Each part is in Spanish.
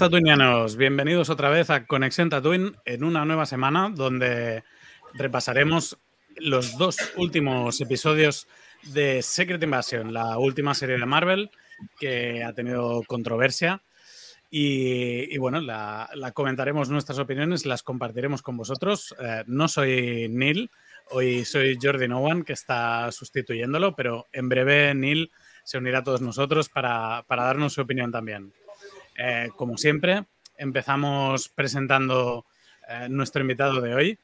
Tatuinianos, bienvenidos otra vez a Conexión Tatooine en una nueva semana donde repasaremos los dos últimos episodios de Secret Invasion, la última serie de Marvel que ha tenido controversia. Y, bueno, la, la comentaremos nuestras opiniones, las compartiremos con vosotros. Eh, no soy Neil, hoy soy Jordi Nowan que está sustituyéndolo, pero en breve Neil se unirá a todos nosotros para, para darnos su opinión también. Eh, como siempre, empezamos presentando eh, nuestro invitado de hoy.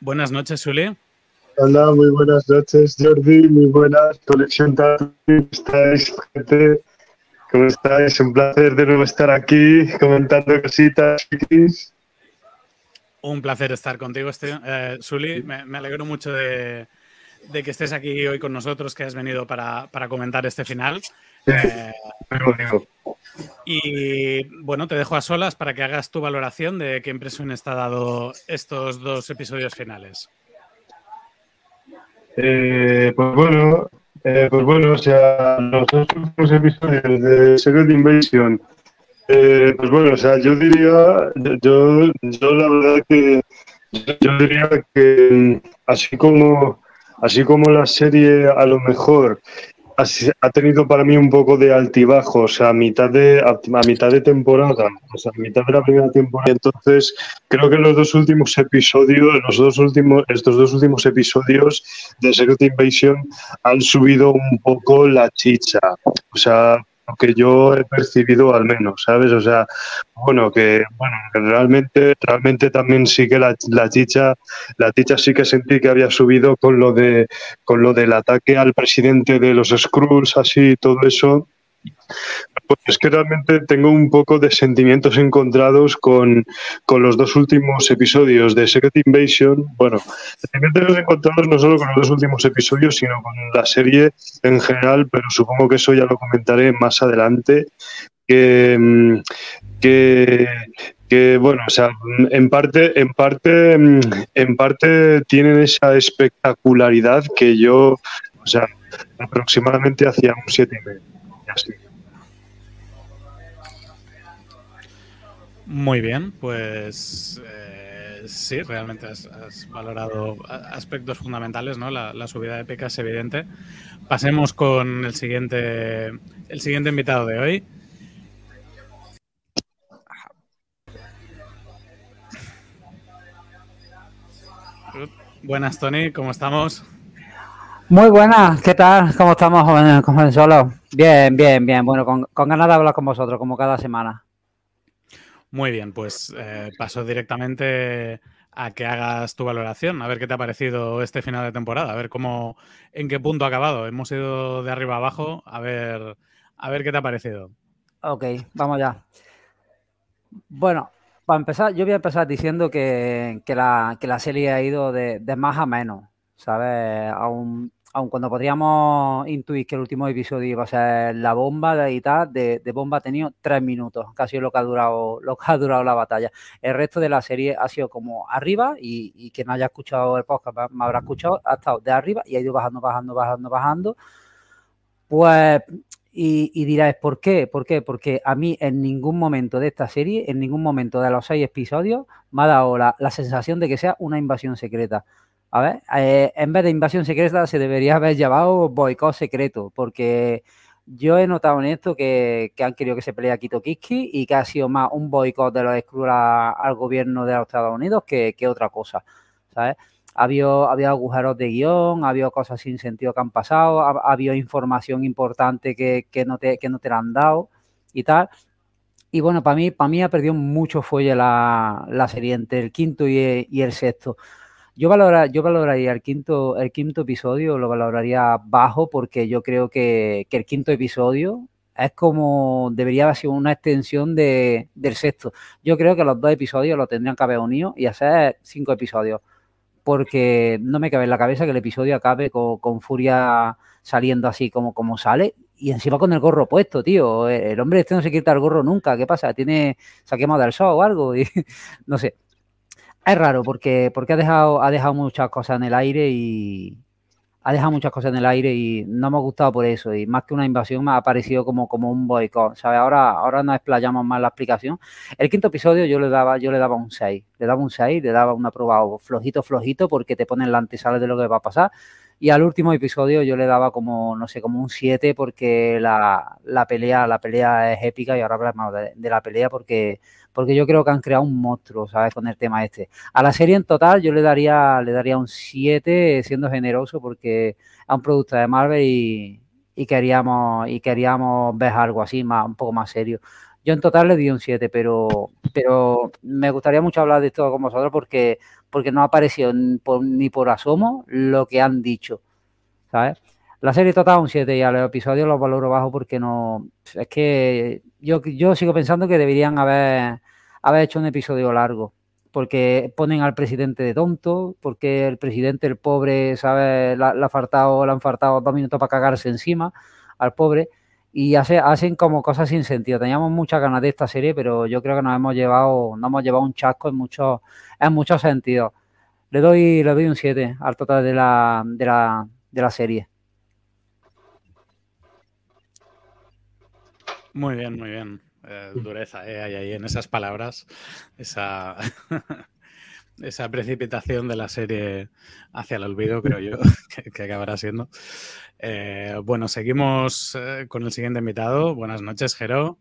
Buenas noches, Suli. Hola, muy buenas noches, Jordi. Muy buenas, Tatooine. ¿Cómo estáis, gente? ¿Cómo estáis? Un placer de nuevo estar aquí comentando cositas. chiquis. Un placer estar contigo, este, eh, Suli. Me, me alegro mucho de, de que estés aquí hoy con nosotros, que has venido para, para comentar este final. Eh, y bueno, te dejo a solas para que hagas tu valoración de qué impresión está dado estos dos episodios finales. Eh, pues bueno, eh, pues bueno, o sea, los dos últimos episodios de Secret Invasion, eh, pues bueno, o sea, yo diría, yo, yo la verdad que, yo diría que así como, así como la serie a lo mejor ha, tenido para mí un poco de altibajo, o sea, a mitad de, a, a mitad de temporada, o sea, a mitad de la primera temporada, entonces creo que los dos últimos episodios, los dos últimos, estos dos últimos episodios de Secret Invasion han subido un poco la chicha. O sea, que yo he percibido al menos, ¿sabes? O sea, bueno, que bueno, realmente, realmente también sí que la, la chicha, la chicha sí que sentí que había subido con lo de con lo del ataque al presidente de los Skrulls, así, todo eso. Pues es que realmente tengo un poco de sentimientos encontrados con, con los dos últimos episodios de Secret Invasion. Bueno, sentimientos encontrados no solo con los dos últimos episodios, sino con la serie en general, pero supongo que eso ya lo comentaré más adelante. Que, mm, que, que, bueno, o sea, en parte, en parte, mm, en parte tienen esa espectacularidad que yo, o sea, aproximadamente hacía un siete y medio. así. Muy bien, pues eh, sí, realmente has, valorado aspectos fundamentales, ¿no? La, subida de PK es evidente. Pasemos con el siguiente, el siguiente invitado de hoy. Buenas, Tony, ¿cómo estamos? Muy buenas, ¿qué tal? ¿Cómo estamos, jóvenes, jóvenes solos? Bien, bien, bien. Bueno, con ganas de hablar con vosotros, como cada semana. Muy bien, pues eh, paso directamente a que hagas tu valoración, a ver qué te ha parecido este final de temporada, a ver cómo, en qué punto ha acabado. Hemos ido de arriba a abajo, a ver, a ver qué te ha parecido. Ok, vamos ya. Bueno, para empezar, yo voy a empezar diciendo que, que la, que la serie ha ido de, de más a menos, ¿sabes? Aun, aun cuando podríamos intuir que el último episodio iba a ser la bomba de, de bomba ha tenido tres minutos, casi lo que ha durado, lo que ha durado la batalla. El resto de la serie ha sido como arriba y, y quien haya escuchado el podcast me- habrá escuchado, ha estado de arriba y ha ido bajando, bajando, bajando, bajando. Pues y, y dirás, ¿por qué? ¿Por qué? Porque a mí en ningún momento de esta serie, en ningún momento de los seis episodios, me ha dado la sensación de que sea una invasión secreta. A ver, eh, en vez de invasión secreta se debería haber llamado boicot secreto, porque yo he notado en esto que, que han querido que se pelee a Kito Kiski y que ha sido más un boicot de los a- al gobierno de los Estados Unidos que, que otra cosa, ¿sabes? ha habido, agujeros de guion, ha habido cosas sin sentido que han pasado, ha, habido información importante que, no te, que no te la han dado y tal. Y bueno, para mí, para mí ha perdido mucho fuelle la, serie entre el quinto y, el sexto. Yo, valora, yo valoraría el quinto, el quinto episodio, lo valoraría bajo porque yo creo que, el quinto episodio es como debería haber sido una extensión de, del sexto. Yo creo que los dos episodios lo tendrían que haber unido y hacer cinco episodios porque no me cabe en la cabeza que el episodio acabe con, Furia saliendo así como, como sale y encima con el gorro puesto, tío. El hombre este no se quita el gorro nunca. ¿Qué pasa? ¿Tiene, se ha quemado del sol o algo? Y, no sé. Es raro porque, porque ha, dejado, ha dejado muchas cosas en el aire y, ha dejado muchas cosas en el aire y no me ha gustado por eso. Y más que una invasión me ha parecido como, como un boicot. ¿sabes? Ahora, ahora nos explayamos más la explicación. El quinto episodio yo le daba, yo le daba un 6. Le daba un 6, le daba un aprobado flojito, flojito, porque te ponen la antesala de lo que va a pasar. Y al último episodio yo le daba como, no sé, como un 7 porque la, pelea, la pelea es épica y ahora hablamos de, de la pelea porque porque yo creo que han creado un monstruo, ¿sabes? Con el tema este. A la serie en total yo le daría, le daría un 7, siendo generoso, porque es un producto de Marvel y, queríamos, y queríamos ver algo así, más, un poco más serio. Yo en total le di un 7, pero, pero me gustaría mucho hablar de esto con vosotros porque, porque no ha aparecido ni por asomo lo que han dicho, ¿sabes? La serie total un 7 y a los episodios los valoro bajo porque no. Es que yo, yo sigo pensando que deberían haber, haber hecho un episodio largo. Porque ponen al presidente de tonto, porque el presidente, el pobre, ¿sabes? Le ha faltado, le han faltado dos minutos para cagarse encima al pobre. Y hace, hacen como cosas sin sentido. Teníamos muchas ganas de esta serie, pero yo creo que nos hemos llevado, nos hemos llevado un chasco en muchos, en muchos sentidos. Le doy, le doy un 7 al total de la, de la, de la serie. Muy bien, muy bien. Eh, dureza, eh, hay ahí en esas palabras, esa, esa precipitación de la serie hacia el olvido, creo yo, que, acabará siendo. Eh, bueno, seguimos con el siguiente invitado. Buenas noches, Jero.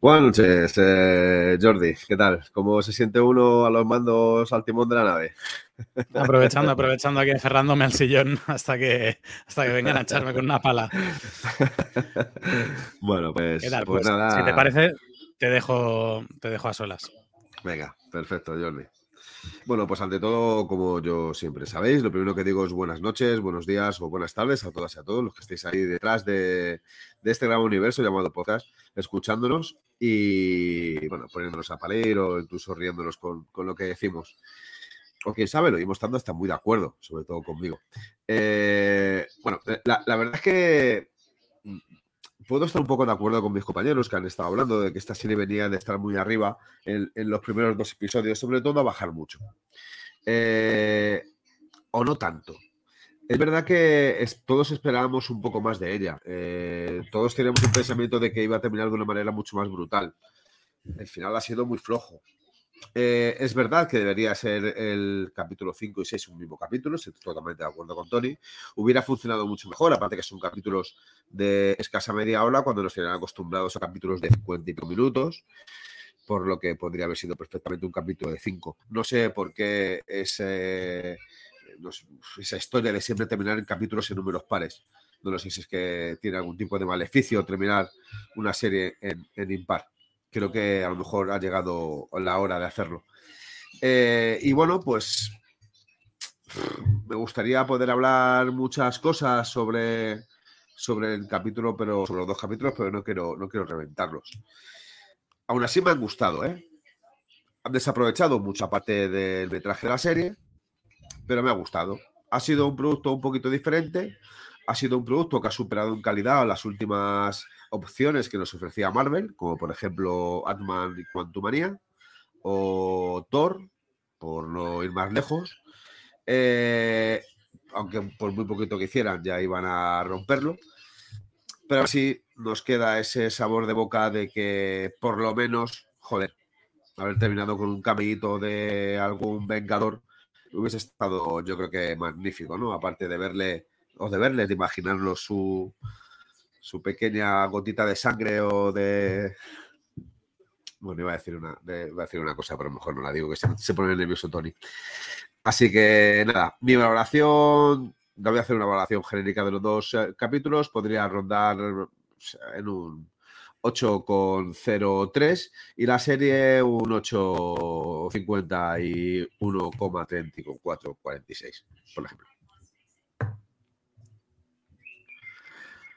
Buenas noches, eh, Jordi. ¿Qué tal? ¿Cómo se siente uno a los mandos al timón de la nave? Aprovechando, aprovechando aquí, encerrándome al sillón hasta que, hasta que vengan a echarme con una pala. bueno, pues, pues, pues, nada. Si te parece, te dejo, te dejo a solas. Venga, perfecto, Jordi. Bueno, pues ante todo, como yo siempre sabéis, lo primero que digo es buenas noches, buenos días o buenas tardes a todas y a todos los que estéis ahí detrás de, este gran universo llamado podcast, escuchándonos y, bueno, poniéndonos a paler o incluso riéndonos con, lo que decimos. O quién sabe, lo íbamos estando hasta muy de acuerdo, sobre todo conmigo. Eh, bueno, la verdad es que puedo estar un poco de acuerdo con mis compañeros que han estado hablando de que esta serie venía de estar muy arriba en, los primeros dos episodios, sobre todo a bajar mucho. Eh, o no tanto. Es verdad que todos esperábamos un poco más de ella. Eh, todos teníamos un pensamiento de que iba a terminar de una manera mucho más brutal. El final ha sido muy flojo. Eh, es verdad que debería ser el capítulo 5 y 6 un mismo capítulo, estoy totalmente de acuerdo con Tony. Hubiera funcionado mucho mejor, aparte que son capítulos de escasa media hora cuando nos tienen acostumbrados a capítulos de 50 minutos, por lo que podría haber sido perfectamente un capítulo de 5. No sé por qué esa historia de siempre terminar en capítulos en números pares. No lo sé si es que tiene algún tipo de maleficio terminar una serie en impar creo que a lo mejor ha llegado la hora de hacerlo. Eh, y bueno, pues me gustaría poder hablar muchas cosas sobre, sobre el capítulo, pero sobre los dos capítulos, pero no quiero, no quiero reventarlos. Aún así me han gustado, ¿eh? Han desaprovechado mucha parte del metraje de la serie, pero me ha gustado. Ha sido un producto un poquito diferente, ha sido un producto que ha superado en calidad las últimas opciones que nos ofrecía Marvel, como por ejemplo Ant-Man y Quantumania, o Thor, por no ir más lejos. Eh, aunque por muy poquito que hicieran ya iban a romperlo. Pero así nos queda ese sabor de boca de que por lo menos, joder, haber terminado con un camellito de algún vengador hubiese estado, yo creo que magnífico, ¿no? Aparte de verle, o de verle, de imaginarnos su, su pequeña gotita de sangre o de... Bueno, iba a decir una, decir una cosa, pero mejor no la digo, que se, pone nervioso Tony. Así que nada, mi valoración, voy a hacer una valoración genérica de los dos eh, capítulos, podría rondar en un 8,03 y la serie un 8,51,3446, por ejemplo.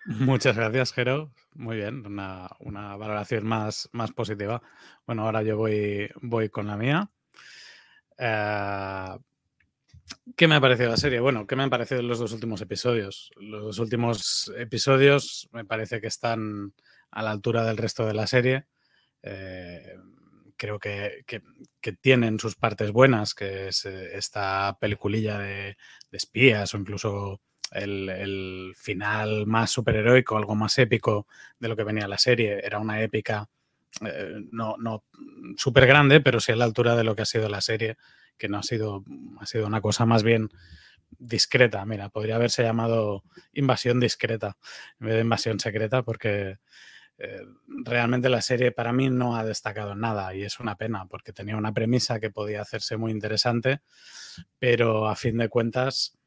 Muchas gracias, Jero. Muy bien, una, una, valoración más, más positiva. Bueno, ahora yo voy, voy con la mía. Eh, ¿Qué me ha parecido la serie? Bueno, ¿qué me han parecido los dos últimos episodios? Los dos últimos episodios me parece que están a la altura del resto de la serie. Eh, creo que, que, tienen sus partes buenas, que es eh, esta peliculilla de, de espías o incluso el, final más superheroico, algo más épico de lo que venía la serie. Era una épica eh, no, no súper grande, pero sí a la altura de lo que ha sido la serie, que no ha sido, ha sido una cosa más bien discreta. Mira, podría haberse llamado invasión discreta en vez de invasión secreta, porque eh, realmente la serie para mí no ha destacado nada y es una pena, porque tenía una premisa que podía hacerse muy interesante, pero a fin de cuentas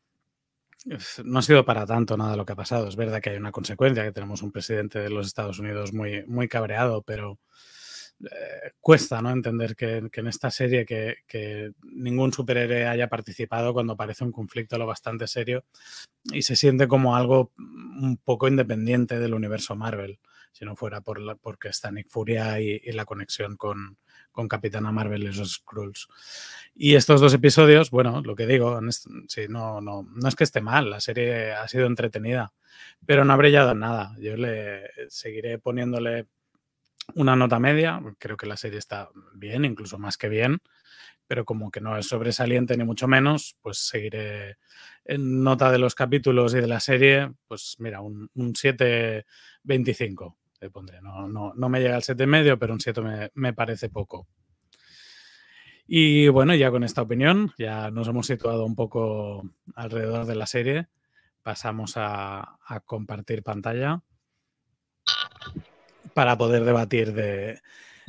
no ha sido para tanto nada lo que ha pasado. Es verdad que hay una consecuencia, que tenemos un presidente de los Estados Unidos muy, muy cabreado, pero eh, cuesta ¿no? entender que, en esta serie que, ningún superhéroe haya participado cuando parece un conflicto lo bastante serio y se siente como algo un poco independiente del universo Marvel, si no fuera por la, porque está Nick Furia y la conexión con, con Capitana Marvel y los Skrulls. Y estos dos episodios, bueno, lo que digo, sí, no, no, no es que esté mal, la serie ha sido entretenida, pero no ha brillado en nada. Yo le seguiré poniéndole una nota media, creo que la serie está bien, incluso más que bien, pero como que no es sobresaliente ni mucho menos, pues seguiré en nota de los capítulos y de la serie, pues mira, un, un 7.25 le pondré. No, no, no, me llega al 7,5, pero un 7 me, parece poco. Y bueno, ya con esta opinión, ya nos hemos situado un poco alrededor de la serie. Pasamos a, a compartir pantalla para poder debatir de,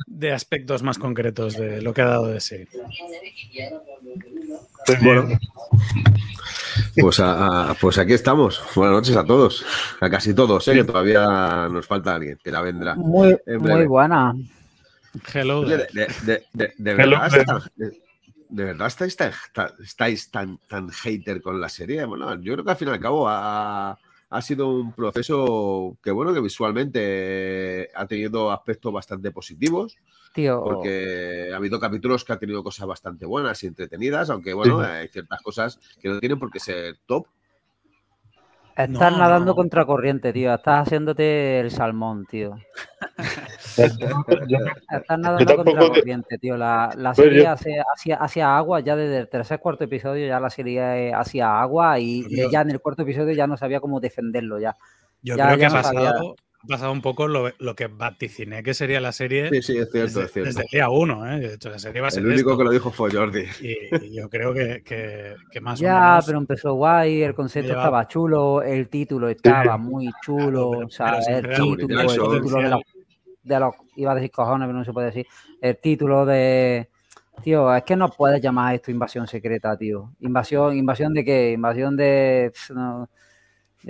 de, aspectos más concretos de lo que ha dado de sí. Bueno, pues, a, pues, aquí estamos. Buenas noches a todos, a casi todos, ¿eh? que todavía nos falta alguien, que la vendrá. Muy, muy buena. Hello. De, de, de, de verdad, está, ¿De verdad estáis tan, estáis tan, tan hater con la serie? Bueno, yo creo que al fin y al cabo ha, ha sido un proceso que, bueno, que visualmente ha tenido aspectos bastante positivos. Tío. Porque ha habido capítulos que han tenido cosas bastante buenas y entretenidas, aunque, bueno, sí. hay ciertas cosas que no tienen por qué ser top. Estás no, nadando no. contra corriente, tío. Estás haciéndote el salmón, tío. Estás nadando contra corriente, tío. La, la serie yo... hace, hacia, hacia, agua, ya desde el tercer cuarto episodio ya la serie hacía agua y, y, ya en el cuarto episodio ya no sabía cómo defenderlo ya. Yo ya, creo que ha pasado, ha pasado un poco lo, lo, que vaticiné que sería la serie. Sí, sí, es cierto, desde, es cierto. Desde el día uno, ¿eh? De hecho, la serie va a ser El único esto. que lo dijo fue Jordi. Y, y yo creo que, que, que más ya, o menos. pero empezó guay, el concepto lleva... estaba chulo, el título estaba muy chulo, Claro, pero- o sea, pero el título, el título de los, de los, iba a decir cojones, pero no se puede decir, el título de, tío, es que no puedes llamar esto invasión secreta, tío, invasión, invasión de qué, invasión de, no,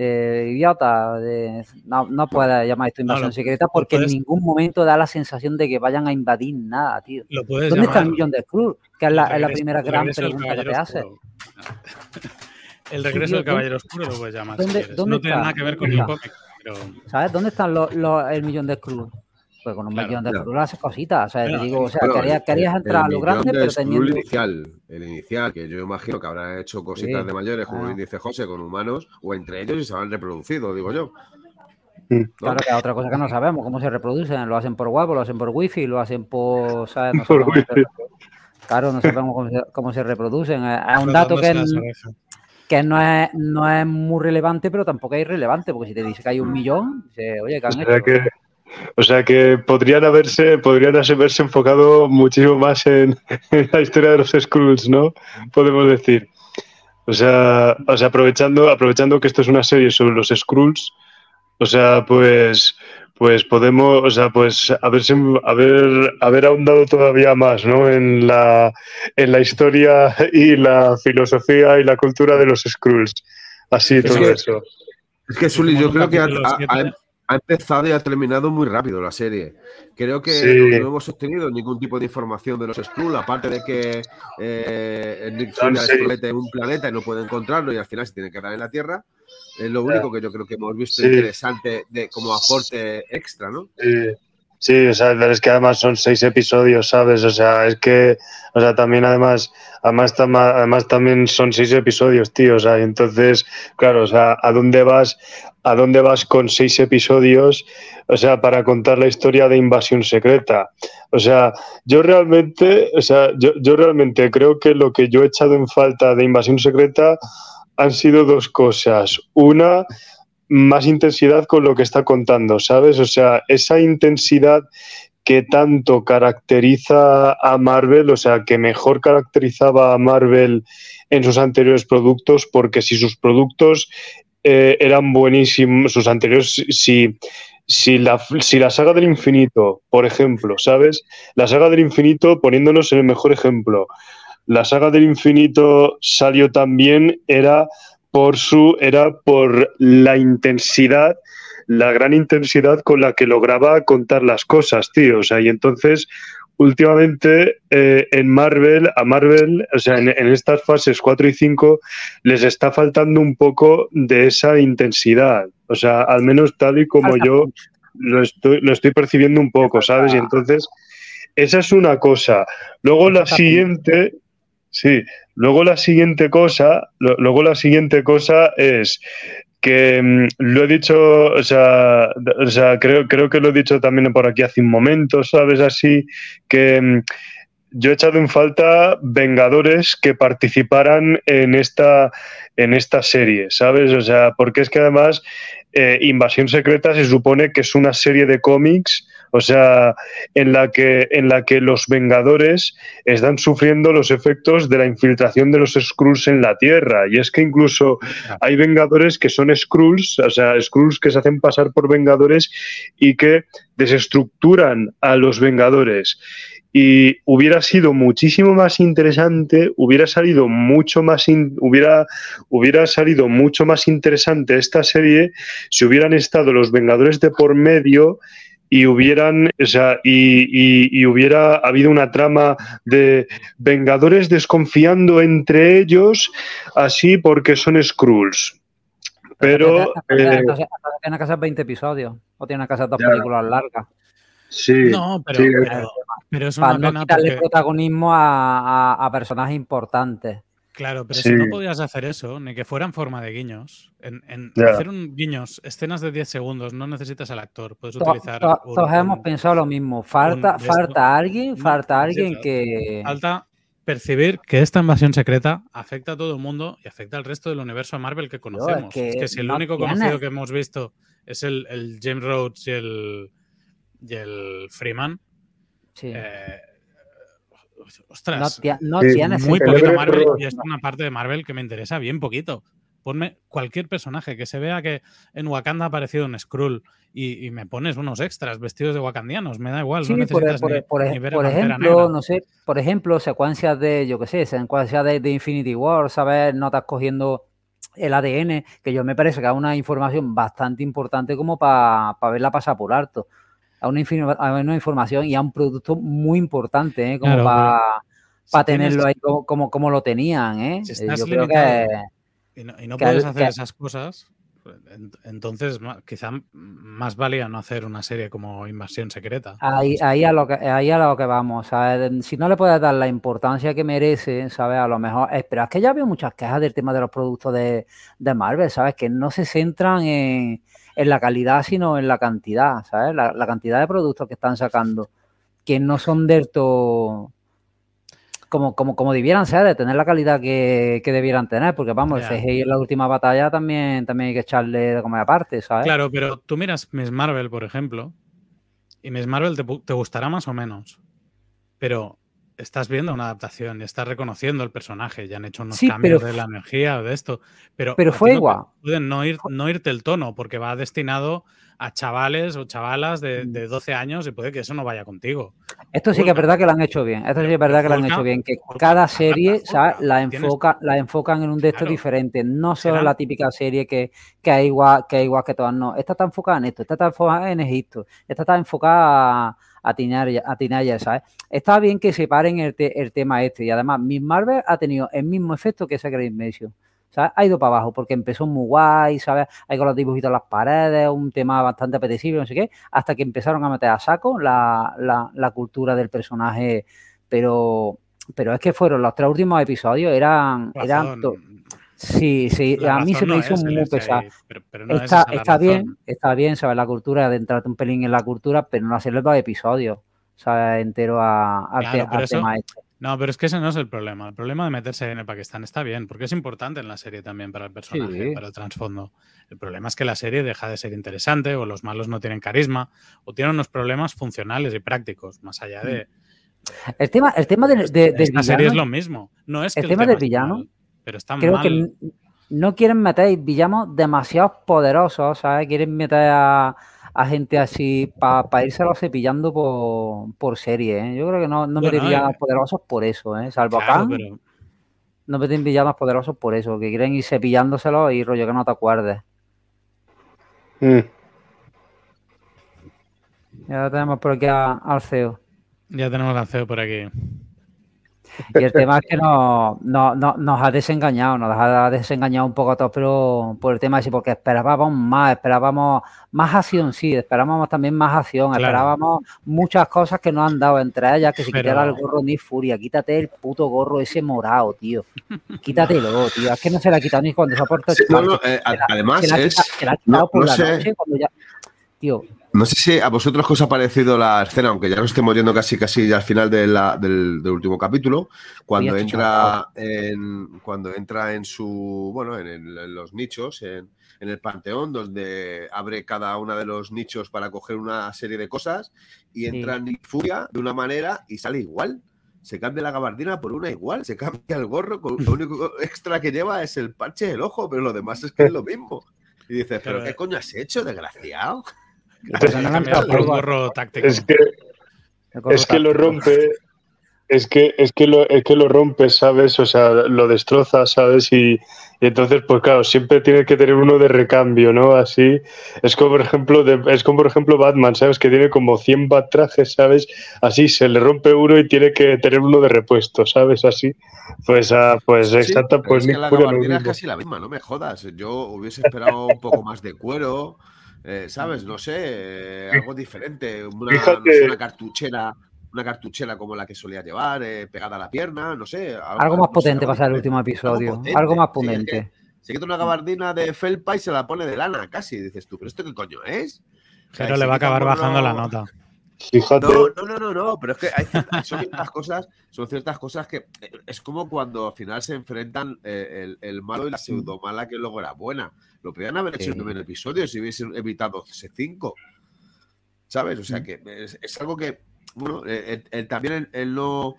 de idiota, de, no, no puedes llamar esto invasión secreta porque puedes- en ningún momento da la sensación de que vayan a invadir nada, tío. Lo ¿Dónde está el millón de Cruz? Que es la, es la regreso- primera gran pregunta que te hace. El regreso del ¿dónde- Caballero Oscuro lo puedes llamar. dónde- dónde no tiene nada que ver con ¿Dónde el cómic, pero ¿Sabes? ¿Dónde están los, los- el millón de Cruz? Pues con un Claro, millón de claro. Haces cositas. O sea, te digo, o sea, querías, querías el entrar a lo millón grande, de pero teniendo. inicial, el inicial, que yo imagino que habrán hecho cositas Sí, de mayores, como ah. dice José, con humanos, o entre ellos y se habrán reproducido, digo yo. Mm. ¿no? Claro que otra cosa que no sabemos, cómo se reproducen. Lo hacen por web, lo hacen por wifi, lo hacen por. ¿sabes? No Por sabemos- wifi. Claro, no sabemos cómo se, cómo se reproducen. Es es un dato que, que no, es, no es muy relevante, pero tampoco es irrelevante, porque si te dice que hay un millón, dice, oye, ¿qué han hecho? que, o sea que podrían haberse, podrían haberse enfocado muchísimo más en, en la historia de los Skrulls, ¿no? Podemos decir. O sea, o sea, aprovechando, aprovechando que esto es una serie sobre los Skrulls, o sea, pues, pues podemos, o sea, pues haberse, haber, haber ahondado todavía más, ¿no? En la, en la historia y la filosofía y la cultura de los Skrulls. Así, todo que- eso. Es que Sully, yo creo que ha, ha-. Ha- empezado y ha terminado muy rápido la serie. Creo que Sí. no, hemos obtenido ningún tipo de información de los Skrull, aparte de que eh, Nick Fury en un planeta y no puede encontrarlo y al final se tiene que quedar en la Tierra. Es lo único que yo creo que hemos visto Sí. interesante de, como aporte extra, ¿no? Sí, sí, o sea, es que además son seis episodios, ¿sabes? O sea, es que, o sea, también además, además, además también son seis episodios, tío, o sea, y entonces, claro, o sea, ¿a dónde vas? ¿A dónde vas con seis episodios? O sea, para contar la historia de Invasión Secreta. O sea, yo realmente, o sea, yo, yo realmente creo que lo que yo he echado en falta de Invasión Secreta han sido dos cosas. Una, más intensidad con lo que está contando, ¿sabes? O sea, esa intensidad que tanto caracteriza a Marvel, o sea, que mejor caracterizaba a Marvel en sus anteriores productos, porque si sus productos eh, eran buenísimos, sus anteriores, si, si, la, si la saga del infinito, por ejemplo, ¿sabes? La saga del infinito, poniéndonos en el mejor ejemplo, la saga del infinito salió también, era por su, era por la intensidad, la gran intensidad con la que lograba contar las cosas, tío. O sea, y entonces, últimamente eh, en Marvel, a Marvel, o sea, en, en estas fases 4 y 5, les está faltando un poco de esa intensidad. O sea, al menos tal y como Falta yo lo estoy, lo estoy percibiendo un poco, ¿sabes? Y entonces, esa es una cosa. Luego la siguiente, sí, luego la siguiente cosa, luego la siguiente cosa es que mm, lo he dicho, o sea, o sea, creo, creo que lo he dicho también por aquí hace un momento, ¿sabes? Así que mm, yo he echado en falta Vengadores que participaran en esta, en esta serie, ¿sabes? O sea, porque es que además eh, Invasión Secreta se supone que es una serie de cómics, o sea, en la que, en la que los Vengadores están sufriendo los efectos de la infiltración de los Skrulls en la Tierra. Y es que incluso hay Vengadores que son Skrulls, o sea, Skrulls que se hacen pasar por Vengadores y que desestructuran a los Vengadores. Y hubiera sido muchísimo más interesante, hubiera salido mucho más, in- hubiera, hubiera salido mucho más interesante esta serie si hubieran estado los Vengadores de por medio y hubieran, o sea, y, y- y hubiera habido una trama de Vengadores desconfiando entre ellos, así porque son Skrulls. Pero eh, tiene que ser 20 episodios. O tiene que ser dos películas largas. sí, No, pero, sí, pero, pero es Para una no pena quitarle porque, protagonismo a, a- a personajes importantes. Claro, pero Sí. si no podías hacer eso, ni que fuera en forma de guiños, en, hacer un guiños, escenas de 10 segundos, no necesitas al actor, puedes utilizar to- un- Todos hemos un- pensado lo mismo. Falta, falta alguien, falta alguien que. Falta percibir que esta invasión secreta afecta a todo el mundo y afecta al resto del universo de Marvel que conocemos. es, que que si el no único tiene. conocido que hemos visto es el, el James Rhodes y el, y el Freeman, Sí. eh, ostras, no muy poquito Marvel y es una parte de Marvel que me interesa bien poquito. Ponme cualquier personaje que se vea que en Wakanda ha aparecido un Skrull y, y me pones unos extras vestidos de wakandianos, me da igual, Sí, no por, necesitas por- ni- por ej- ni ver a por Pantera ejemplo, Negra. no sé, por ejemplo, secuencias de, yo qué sé, secuencias de, de Infinity War, ¿sabes? No estás cogiendo el ADN, que yo me parece que es una información bastante importante como para verla pasar por alto. A una, a una información y a un producto muy importante, ¿eh? Como Claro, para Si tienes- tenerlo ahí como, como, como lo tenían, ¿eh? Si Eh, estás yo creo limitado que y no, y no que puedes hacer que- esas cosas, en- entonces quizá más valía no hacer una serie como Invasión Secreta. Ahí, ahí, a lo que, ahí a lo que vamos, ¿sabes? Si no le puedes dar la importancia que merece, ¿sabes? A lo mejor, eh, pero es que ya veo muchas quejas del tema de los productos de, de Marvel, ¿sabes? Que no se centran en, en la calidad, sino en la cantidad, ¿sabes? La, la cantidad de productos que están sacando, que no son del todo como, como, como debieran ser, de tener la calidad que, que debieran tener, porque vamos, Ya. el CGI en la última batalla también, también hay que echarle de comer aparte, ¿sabes? Claro, pero tú miras Miss Marvel, por ejemplo, y Miss Marvel te gustará más o menos, pero estás viendo una adaptación y estás reconociendo el personaje, ya han hecho unos Sí, cambios pero de la energía o de esto, pero, fue no igual. pueden no, ir, no irte el tono porque va destinado a chavales o chavalas de, Mm. de 12 años y puede que eso no vaya contigo. Esto sí que es verdad que lo han hecho bien. Esto sí que es verdad que lo han hecho bien. Que cada serie. La, enfoca, la enfocan en un estos Claro. diferente. No solo la típica serie que, que es igual, que es igual que todas. No. Esta está enfocada en esto. Esta está enfocada en Egipto. Esta está enfocada a, a Tinaya, a Tinaya, ¿sabes? Está bien que separen el, te- el tema este. Y además, Miss Marvel ha tenido el mismo efecto que Secret Invasion. ¿sabes? Ha ido para abajo porque empezó muy guay, ¿sabes? Ahí con los dibujitos en las paredes, un tema bastante apetecible, no sé qué, hasta que empezaron a meter a saco la, la- la cultura del personaje, pero, pero es que fueron los tres últimos episodios, eran, eran sí, sí, La a mí se me no hizo es muy pesado. pero, pero no es Está, está bien, está bien, ¿sabes? La cultura, de entrarte un pelín en la cultura, pero no hacerle dos episodios, ¿sabes? Entero a, Claro, te- eso- tema este. No, pero es que ese no es el problema. El problema de meterse en el Pakistán está bien, porque es importante en la serie también para el personaje, Sí. para el trasfondo. El problema es que la serie deja de ser interesante, o los malos no tienen carisma, o tienen unos problemas funcionales y prácticos, más allá de. El tema, el tema de- Esta serie es lo mismo. No es que el el tema tema del villano, mal, pero está creo mal. que no quieren meter villanos demasiado poderosos, ¿sabes? Quieren meter a, a gente así para írselo cepillando por, por serie, ¿eh? Yo creo que no, no Bueno, meten villanos eh, poderosos por eso, ¿eh? Salvo Claro, pero no meten villanos poderosos por eso, que quieren ir cepillándoselos y rollo que no te acuerdes. Mm. Ya tenemos por aquí a- al CEO. ya tenemos al CEO por aquí. Y el tema es que no, no- no- nos ha desengañado, nos ha desengañado un poco a todos, pero por el tema ese, porque esperábamos más, esperábamos más acción, sí, esperábamos también más acción, Claro. esperábamos muchas cosas que nos han dado, entre ellas que Pero- quitara el gorro ni furia, quítate el puto gorro ese morado, tío. Quítatelo, tío. Es que no se la ha quitado ni cuando se ha puesto Sí, el no, no, eh, además se la ha es- quitado- se la ha quitado no- por no la sé. noche cuando ya. Tío, No sé si a vosotros os ha parecido la escena, aunque ya nos estemos yendo casi casi ya al final de la- del, del último capítulo, cuando Oye, entra en cuando entra en su bueno en, el- en los nichos, en, en el panteón, donde abre cada uno de los nichos para coger una serie de cosas y entra Sí. Nick Furia de una manera y sale igual. Se cambia la gabardina por una igual, se cambia el gorro, con, lo único extra que lleva es el parche del ojo, pero lo demás es que es lo mismo. Y dices, ¿pero Pero, qué coño has hecho, desgraciado? Pues por un gorro táctico. Es que, es que lo rompe, es que, es que lo, es que lo rompe, ¿sabes? O sea, lo destroza, ¿sabes? Y, y entonces, pues claro, siempre tiene que tener uno de recambio, ¿no? Así, es como por ejemplo, de- es como por ejemplo Batman, ¿sabes? Que tiene como 100 bat trajes, ¿sabes? Así se le rompe uno y tiene que tener uno de repuesto, ¿sabes? Así, pues, ah, pues Sí, pero pues es que la es casi la misma, no me jodas. Yo hubiese esperado un poco más de cuero, eh, ¿sabes? No sé, eh, algo diferente, una, no sé, una cartuchera, una cartuchera como la que solía llevar, eh, pegada a la pierna, no sé. Algo más no potente para el último episodio. potente, Algo más sí, es que- potente. Se quita una gabardina de felpa y se la pone de lana, casi. Dices tú, ¿pero esto qué coño es? O sea, Pero le va a acabar bajando la nota. Fíjate, no, no, no, no, no, pero es que hay ciertas, son ciertas cosas, son ciertas cosas que eh, es como cuando al final se enfrentan eh, el, el malo y la pseudomala que luego era buena. Lo podrían haber hecho en el primer episodio si hubiesen evitado ese 5. ¿Sabes? O Mm. sea que es, es algo que, bueno, eh, el- el- también el, no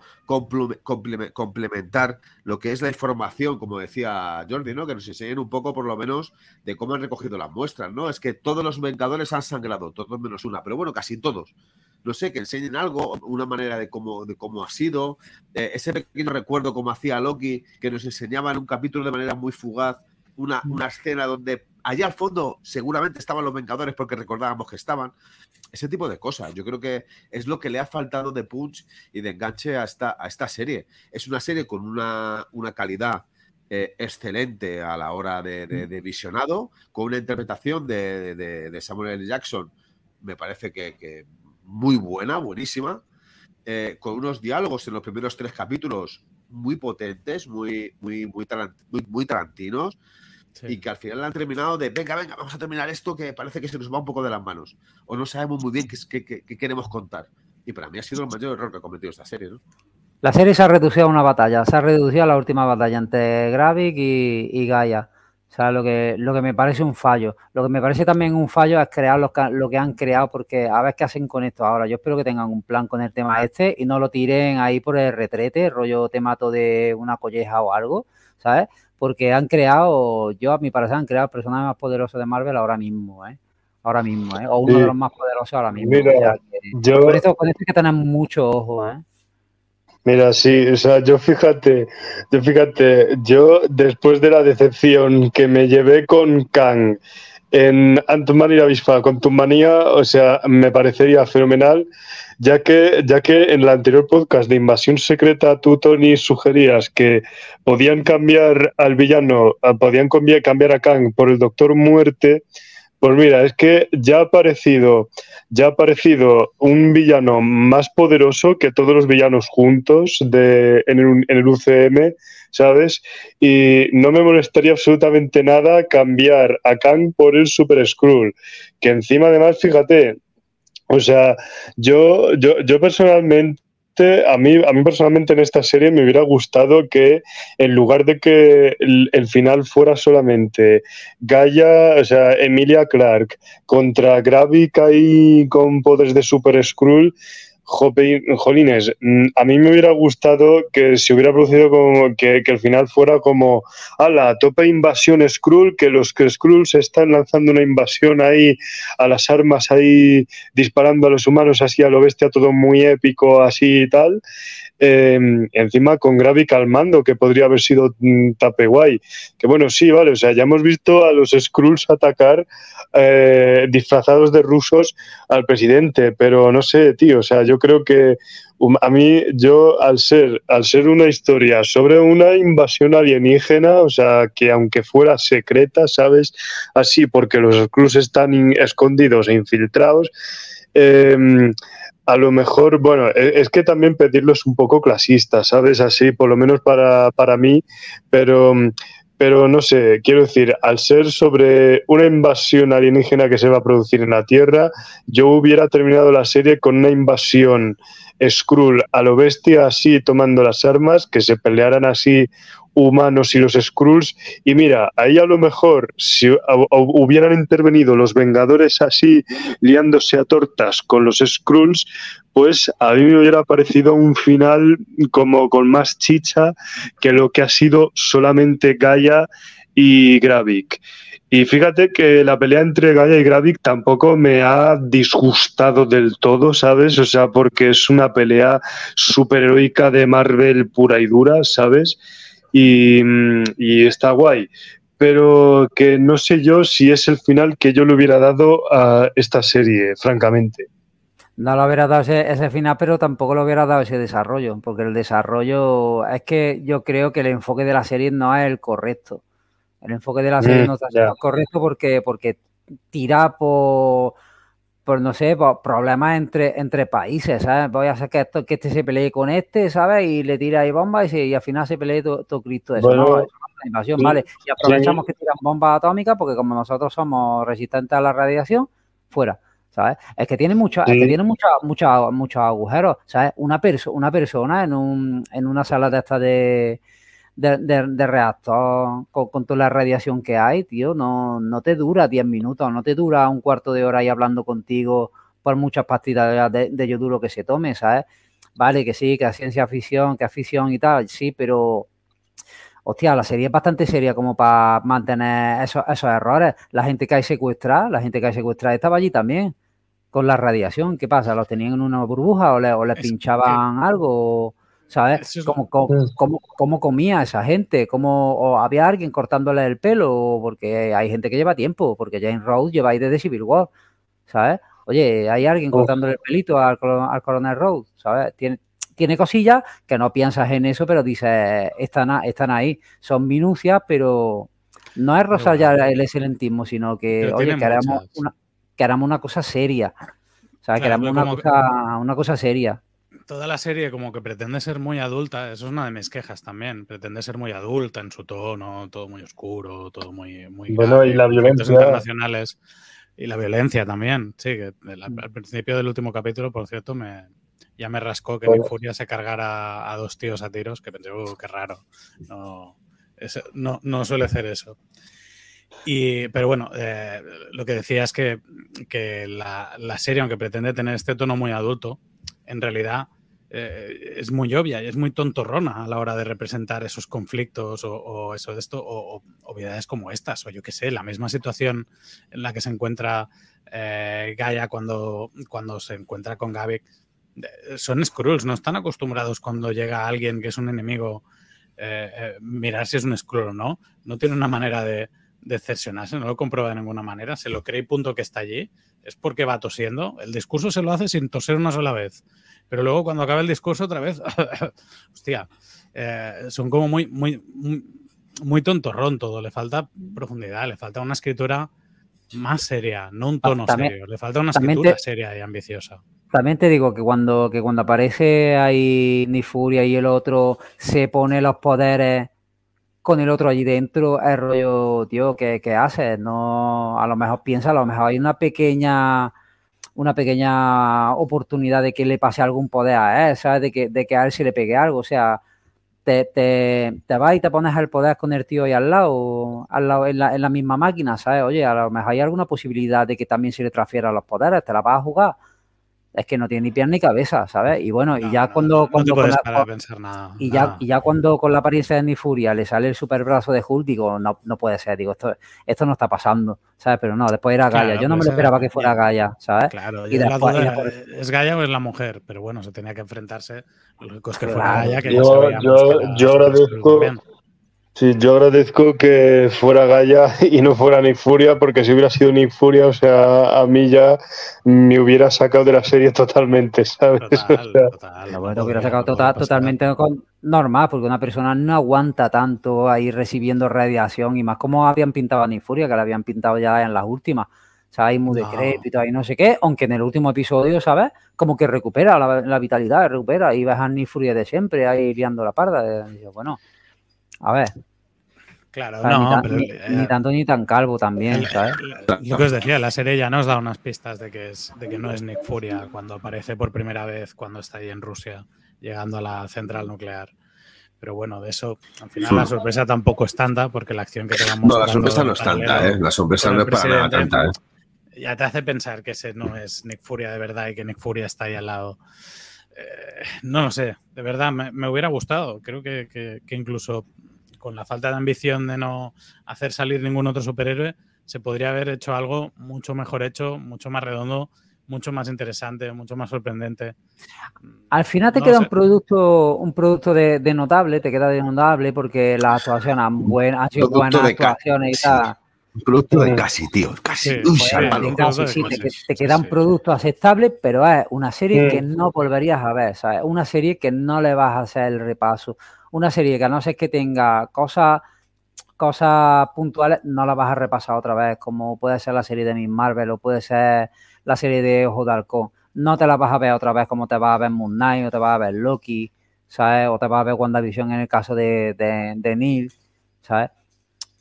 complementar lo que es la información, como decía Jordi, ¿no? Que nos enseñen un poco, por lo menos, de cómo han recogido las muestras, ¿no? Es que todos los Vengadores han sangrado, todos menos una, pero bueno, casi todos no sé, que enseñen algo, una manera de cómo, de cómo ha sido. Eh, ese pequeño recuerdo como hacía Loki, que nos enseñaba en un capítulo de manera muy fugaz una, una escena donde allá al fondo seguramente estaban los Vengadores porque recordábamos que estaban. Ese tipo de cosas. Yo creo que es lo que le ha faltado de punch y de enganche a esta, a esta serie. Es una serie con una, una calidad eh, excelente a la hora de, de- de visionado, con una interpretación de, de- Samuel L. Jackson, me parece que, que muy buena, buenísima, eh, con unos diálogos en los primeros tres capítulos muy potentes, muy, muy, muy, muy, muy tarantinos, Sí. y que al final han terminado de, venga, venga, vamos a terminar esto que parece que se nos va un poco de las manos, o no sabemos muy bien qué- qué- qué queremos contar. Y para mí ha sido el mayor error que ha cometido esta serie, ¿no? La serie se ha reducido a una batalla, se ha reducido a la última batalla entre Gravik y, y Gaia. O sea, lo que, lo que me parece un fallo. Lo que me parece también un fallo es crear lo que, lo que han creado, porque a ver qué hacen con esto ahora. Yo espero que tengan un plan con el tema este y no lo tiren ahí por el retrete, rollo te mato de una colleja o algo, ¿sabes? Porque han creado, yo a mi parecer, han creado el personaje más poderoso de Marvel ahora mismo, ¿eh? Ahora mismo, ¿eh? O uno de los más poderosos ahora mismo. Mira, yo... Por eso con esto hay que tener mucho ojo, ¿eh? Mira, sí, o sea, yo fíjate, yo fíjate, yo después de la decepción que me llevé con Kang en Ant-Man y la Avispa con tu manía, o sea, me parecería fenomenal, ya que, ya que en el anterior podcast de Invasión Secreta tú, Tony, sugerías que podían cambiar al villano, podían cambiar a Kang por el Doctor Muerte, pues mira, es que ya ha aparecido, ya ha aparecido un villano más poderoso que todos los villanos juntos de, en, el, UCM, ¿sabes? Y no me molestaría absolutamente nada cambiar a Kang por el Super Skrull, que encima además, fíjate, o sea, yo, yo, yo personalmente a mí, a mí personalmente en esta serie me hubiera gustado que en lugar de que el, final fuera solamente Gaia, o sea, Emilia Clark contra Gravik ahí con poderes de Super Skrull, Jolines, mm, a mí me hubiera gustado que se hubiera producido como que, que el final fuera como, a la tope invasión Skrull, que los que Skrulls están lanzando una invasión ahí a las armas ahí disparando a los humanos así a lo bestia, todo muy épico así y tal. Em, encima con Gravi calmando, que podría haber sido mm, tape guay. Que bueno, sí, vale, o sea, ya hemos visto a los Skrulls atacar eh, disfrazados de rusos al presidente, pero no sé, tío, o sea, yo creo que um, a mí, yo al ser, al ser una historia sobre una invasión alienígena, o sea, que aunque fuera secreta, ¿sabes? Así, porque los Skrulls están escondidos e infiltrados. Eh, a lo mejor, bueno, e, es que también pedirlo es un poco clasista, ¿sabes? Así, por lo menos para, para mí, pero, pero no sé, quiero decir, al ser sobre una invasión alienígena que se va a producir en la Tierra, yo hubiera terminado la serie con una invasión Skrull a lo bestia, así tomando las armas, que se pelearan así humanos y los Skrulls. Y mira, ahí a lo mejor si hubieran intervenido los Vengadores así, liándose a tortas con los Skrulls, pues a mí me hubiera parecido un final como con más chicha que lo que ha sido solamente Gaia y Gravik. Y fíjate que la pelea entre Gaia y Gravik tampoco me ha disgustado del todo, ¿sabes? O sea, porque es una pelea superheroica de Marvel pura y dura, ¿sabes? Y, está guay. Pero que no sé yo si es el final que yo le hubiera dado a esta serie, francamente. No le hubiera dado ese, final, pero tampoco le hubiera dado ese desarrollo, porque el desarrollo es que yo creo que el enfoque de la serie no es el correcto. El enfoque de la serie mm, no está el correcto porque, porque tira por por no sé, por problemas entre, entre países, ¿sabes? Voy a hacer que, esto, que este se pelee con este, ¿sabes? Y le tira ahí bombas y, al final se pelee todo, Cristo. Eso no, es una invasión, ¿vale? Y aprovechamos que tiran bombas atómicas porque como nosotros somos resistentes a la radiación, fuera. ¿sabes? Es que tiene mucho, es que tiene muchos agujeros, ¿sabes? Una, perso una persona en, un, en una sala de esta de, de, reactor con, toda la radiación que hay, tío, no, no te dura 10 minutos, no te dura un cuarto de hora ahí hablando contigo por muchas pastillas de, de yoduro que se tome, ¿sabes? Vale, que sí, que es ciencia ficción, que es ficción y tal, sí, pero hostia, la serie es bastante seria como para mantener esos, esos errores. La gente que hay secuestrada, la gente que hay secuestrada estaba allí también con la radiación. ¿Qué pasa? ¿Los tenían en una burbuja o le, o pinchaban algo? ¿Sabes? ¿Cómo, cómo, comía esa gente? ¿Cómo había alguien cortándole el pelo? Porque hay gente que lleva tiempo, porque Jane Rose lleva ahí desde Civil War, ¿sabes? Oye, hay alguien cortándole el pelito al, al Coronel Rose, ¿sabes? Tiene, tiene cosillas que no piensas en eso, pero dices, están, están ahí. Son minucias, pero no es rozar ya el excelentismo, sino que, oye, que haremos, una, que una cosa seria. O sea, que haremos una cosa, una cosa seria toda la serie como que pretende ser muy adulta, eso es una de mis quejas también, pretende ser muy adulta en su tono, todo muy oscuro, todo muy... muy bueno, y la violencia. Internacionales. Y la violencia también, sí, que mm. al principio del último capítulo, por cierto, me, ya me rascó que bueno. Furia se cargara a dos tíos a tiros, que pensé, uh, qué raro, no, no, no suele hacer eso. Y, pero bueno, eh, lo que decía es que, que la, la, serie, aunque pretende tener este tono muy adulto, en realidad eh, es muy obvia y es muy tontorrona a la hora de representar esos conflictos o, o eso de esto, o, obviedades como estas, o yo qué sé, la misma situación en la que se encuentra eh, Gaia cuando, cuando se encuentra con Gaby. Son Skrulls, no están acostumbrados cuando llega alguien que es un enemigo eh, eh, mirar si es un Skrull o no. No tiene una manera de, de cercionarse, no lo comprueba de ninguna manera, se lo cree y punto que está allí. Es porque va tosiendo. El discurso se lo hace sin toser una sola vez. Pero luego cuando acaba el discurso otra vez, hostia, eh, son como muy, muy, muy, muy tontorrón todo. Le falta profundidad, le falta una escritura más seria, no un tono También- serio. Le falta una escritura te- seria y ambiciosa. También te digo que cuando, que cuando aparece ahí Nifuria y el otro se pone los poderes con el otro allí dentro, es rollo, tío, ¿qué, qué haces? No, a lo mejor piensa, a lo mejor hay una pequeña una pequeña oportunidad de que le pase algún poder a él, ¿sabes? De que, de que a él se le pegue algo, o sea, te, te, te vas y te pones el poder con el tío ahí al lado, al lado en, la, en la misma máquina, ¿sabes? Oye, a lo mejor hay alguna posibilidad de que también se le transfieran los poderes, te la vas a jugar. Es que no tiene ni pierna ni cabeza, ¿sabes? Y bueno, y No, ya no, cuando, no te cuando con la- parar a pensar nada. y ya, y ya cuando con la apariencia de Nifuria le sale el super brazo de Hulk, digo, no, no puede ser, digo, esto, esto no está pasando, ¿sabes? Pero no, después era Claro, Gaia. Yo no me pues lo esperaba era- que fuera Gaia, ¿sabes? Claro, y la después- y duda después- ¿es Gaia o es la mujer? Pero bueno, se tenía que enfrentarse. Lo que fuera Claro. Gaia, que ya Yo- sabíamos yo- que yo agradezco-. Sí, yo agradezco que fuera Gaia y no fuera ni Furia, porque si hubiera sido ni Furia, o sea, a mí ya me hubiera sacado de la serie totalmente, ¿sabes? Total, O sea, total. Lo bueno, hubiera sacado total, totalmente con- normal, porque una persona no aguanta tanto ahí recibiendo radiación y más como habían pintado a Nifuria, que la habían pintado ya en las últimas. O sea, ahí muy No. decrépito y no sé qué, aunque en el último episodio, ¿sabes? Como que recupera la, la vitalidad, recupera y ves a Nifuria de siempre ahí liando la parda. Y yo, bueno, a ver, Claro, o sea, ni, no, tan- pero ni- eh, ni tanto ni tan calvo también, el- ¿sabes? lo que os decía, la serie ya nos da unas pistas de que, es, de que no es Nick Furia cuando aparece por primera vez cuando está ahí en Rusia, llegando a la central nuclear. Pero bueno, de eso, al final la sorpresa tampoco es tanta porque la acción que te van No, la sorpresa no es tanta, ¿eh? La sorpresa no es para nada tanta, ¿eh? ya te hace pensar que ese no es Nick Furia de verdad y que Nick Furia está ahí al lado. Eh, no lo sé, de verdad, me, me hubiera gustado. Creo que, que- que incluso con la falta de ambición de no hacer salir ningún otro superhéroe, se podría haber hecho algo mucho mejor hecho, mucho más redondo, mucho más interesante, mucho más sorprendente. Al final te No queda sé. un producto, un producto de, de notable, te queda de notable porque las actuaciones han, buen- han sido Producto buenas actuaciones y tal. Un producto de casi, tío, casi. Sí, Uy, sí, sálvalo. sí, Casi, casi, sí, te, te queda un producto aceptable, pero es una serie que no volverías a ver, ¿sabes? Una serie que no le vas a hacer el repaso. Una serie que a no ser que tenga cosas cosas puntuales, no la vas a repasar otra vez, como puede ser la serie de Miss Marvel o puede ser la serie de Ojo de Halcón. No te la vas a ver otra vez como te vas a ver Moon Knight o te vas a ver Loki, ¿sabes? O te vas a ver WandaVision en el caso de, de, de Neil, ¿sabes?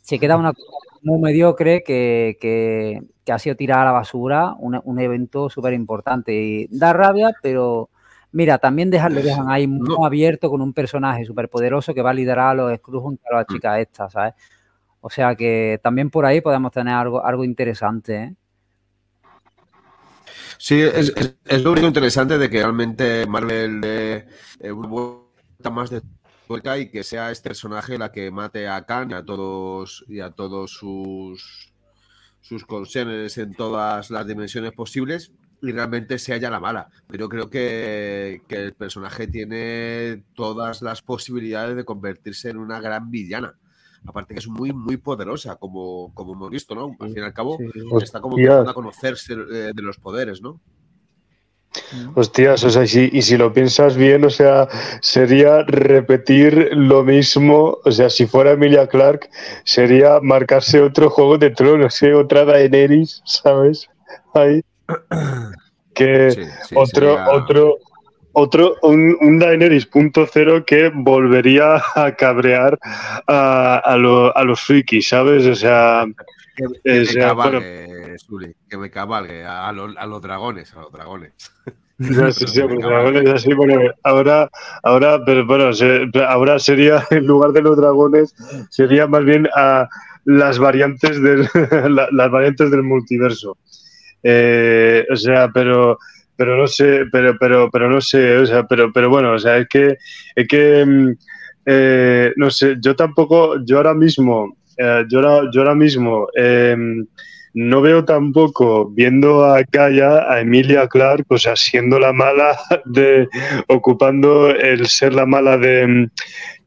Se queda una cosa muy mediocre que, que, que ha sido tirada a la basura, un, un evento súper importante. Y da rabia, pero mira, también dejan, lo dejan ahí muy No. abierto con un personaje súper poderoso que va a liderar a los Skrulls junto a la chica esta, ¿sabes? O sea que también por ahí podemos tener algo, algo interesante, ¿eh? Sí, es, es- es lo único interesante de que realmente Marvel dé eh, una vuelta más de tuerca y que sea este personaje la que mate a Khan y a todos y a todos sus sus consienes en todas las dimensiones posibles y realmente sea ya la mala. Pero creo que, que el personaje tiene todas las posibilidades de convertirse en una gran villana. Aparte que es muy, muy poderosa, como, como hemos visto, ¿no? Al fin y al cabo, está como empezando a conocerse eh, de los poderes, ¿no? Hostias, o sea, y si, y si lo piensas bien, o sea, sería repetir lo mismo, o sea, si fuera Emilia Clark, sería marcarse otro Juego de Tronos, ¿eh? otra Daenerys, ¿sabes? Ahí. Que Sí, sí, otro, sería- otro, otro, un, un Daenerys punto cero que volvería a cabrear a, a, lo- a los frikis, ¿sabes? O sea, Que, que o bueno, cabalgue, que me cabalgue a, los, a los dragones, a los dragones. Ya, sí, sí, Me los cabalgue. dragones así, bueno, ahora, ahora, pero bueno, se- ahora sería, en lugar de los dragones, sería más bien a, las variantes del, las variantes del multiverso. Eh, o sea, pero pero no sé, pero, pero, pero no sé, o sea, pero, pero bueno, o sea, es que, es que, mm, eh, no sé, yo tampoco, yo ahora mismo, eh, yo, ahora, yo ahora mismo em, no veo tampoco, viendo a Kaya, a Emilia Clark, o sea, siendo la mala de, ocupando el ser la mala de,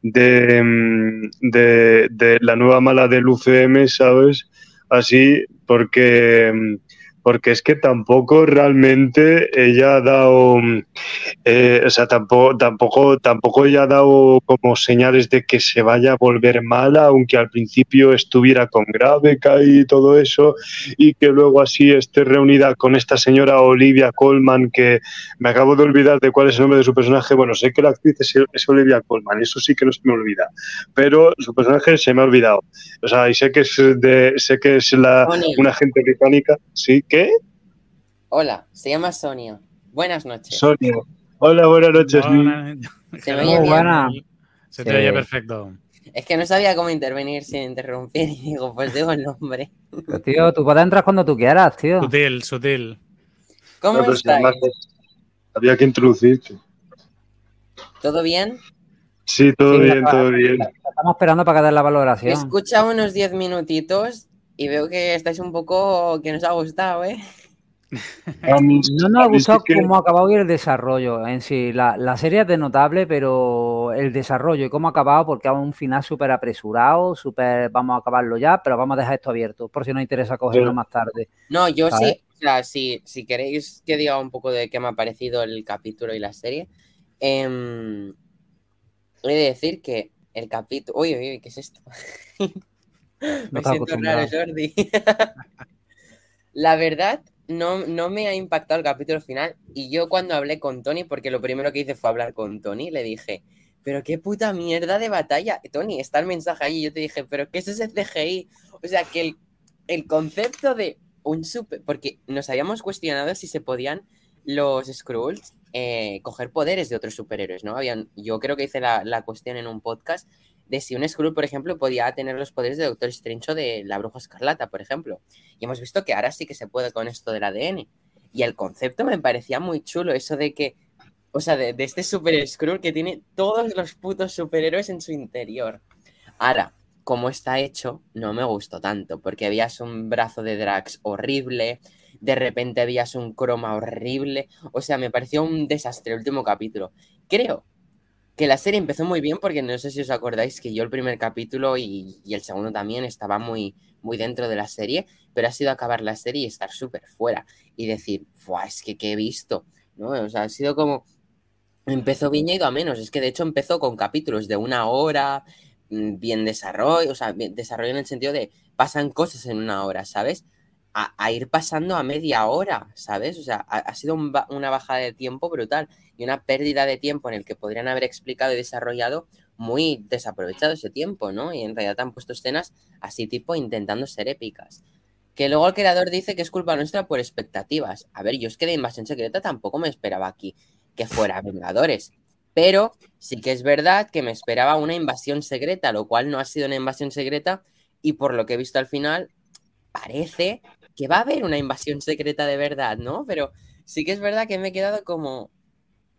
de, de, de la nueva mala del UCM, ¿sabes? Así, porque porque es que tampoco realmente ella ha dado, eh, o sea, tampoco, tampoco, tampoco ella ha dado como señales de que se vaya a volver mala, aunque al principio estuviera con Graveca y todo eso, y que luego así esté reunida con esta señora Olivia Colman, que me acabo de olvidar de cuál es el nombre de su personaje, bueno, sé que la actriz es, Olivia Colman, eso sí que no se me olvida, pero su personaje se me ha olvidado, o sea, y sé que es de, sé que es la, una agente británica, sí, ¿Qué? Hola, se llama Sonia. Buenas noches. Sonia. Hola, buenas noches. Se me oye buena. Se te oye perfecto. Es que no sabía cómo intervenir sin interrumpir y digo, pues digo el nombre. tío, tú puedes entrar cuando tú quieras, tío. Sutil, sutil. ¿Cómo estás? había que introducirte. ¿Todo bien? Sí, todo bien, todo bien. Estamos esperando para que la valoración. Escucha unos 10 minutitos y veo que estáis un poco que nos ha gustado, ¿eh? No nos ha gustado cómo ha acabado y el desarrollo en sí. La, serie es de notable, pero el desarrollo y cómo ha acabado, porque a un final súper apresurado, súper vamos a acabarlo ya, pero vamos a dejar esto abierto, por si no interesa cogerlo más tarde. No, yo sí, o sea, si, si, queréis que diga un poco de qué me ha parecido el capítulo y la serie, eh, he de decir que el capítulo. Uy, uy, uy, ¿qué es esto? me siento raro, Jordi. la verdad, no, no me ha impactado el capítulo final. Y yo cuando hablé con Tony, porque lo primero que hice fue hablar con Tony, le dije, pero qué puta mierda de batalla. Tony, está el mensaje ahí. Yo te dije, pero ¿qué es ese CGI? O sea, que el, el concepto de un super... Porque nos habíamos cuestionado si se podían los Skrulls eh, coger poderes de otros superhéroes, ¿no? Habían, yo creo que hice la, la cuestión en un podcast de si un Skrull, por ejemplo, podía tener los poderes de Doctor Strange o de la Bruja Escarlata, por ejemplo. Y hemos visto que ahora sí que se puede con esto del ADN. Y el concepto me parecía muy chulo, eso de que, o sea, de, este Super Skrull que tiene todos los putos superhéroes en su interior. Ahora, como está hecho, no me gustó tanto, porque habías un brazo de Drax horrible, de repente habías un croma horrible, o sea, me pareció un desastre el último capítulo. Creo que la serie empezó muy bien porque no sé si os acordáis que yo el primer capítulo y, el segundo también estaba muy, muy dentro de la serie, pero ha sido acabar la serie y estar súper fuera y decir, es que qué he visto, ¿no? O sea, ha sido como, empezó bien y a menos, es que de hecho empezó con capítulos de una hora, mm, bien desarrollo, o sea, desarrollo en el sentido de pasan cosas en una hora, ¿sabes? A, ir pasando a media hora, ¿sabes? O sea, ha, sido una bajada de tiempo brutal y una pérdida de tiempo en el que podrían haber explicado y desarrollado muy desaprovechado ese tiempo, ¿no? Y en realidad han puesto escenas así tipo intentando ser épicas. Que luego el creador dice que es culpa nuestra por expectativas. A ver, yo es que de Invasión Secreta tampoco me esperaba aquí que fuera Vengadores. Pero sí que es verdad que me esperaba una invasión secreta, lo cual no ha sido una invasión secreta y por lo que he visto al final, parece que va a haber una invasión secreta de verdad, ¿no? Pero sí que es verdad que me he quedado como,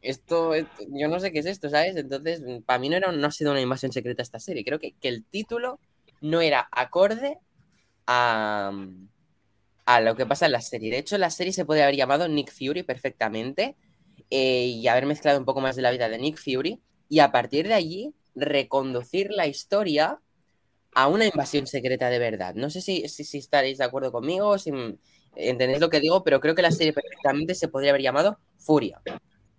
esto, yo no sé qué es esto, ¿sabes? Entonces, para mí no, era, no ha sido una invasión secreta esta serie. Creo que, el título no era acorde a, a, lo que pasa en la serie. De hecho, la serie se puede haber llamado Nick Fury perfectamente eh, y haber mezclado un poco más de la vida de Nick Fury y a partir de allí reconducir la historia a una invasión secreta de verdad. No sé si, si, si estaréis de acuerdo conmigo, si entendéis lo que digo, pero creo que la serie perfectamente se podría haber llamado Furia.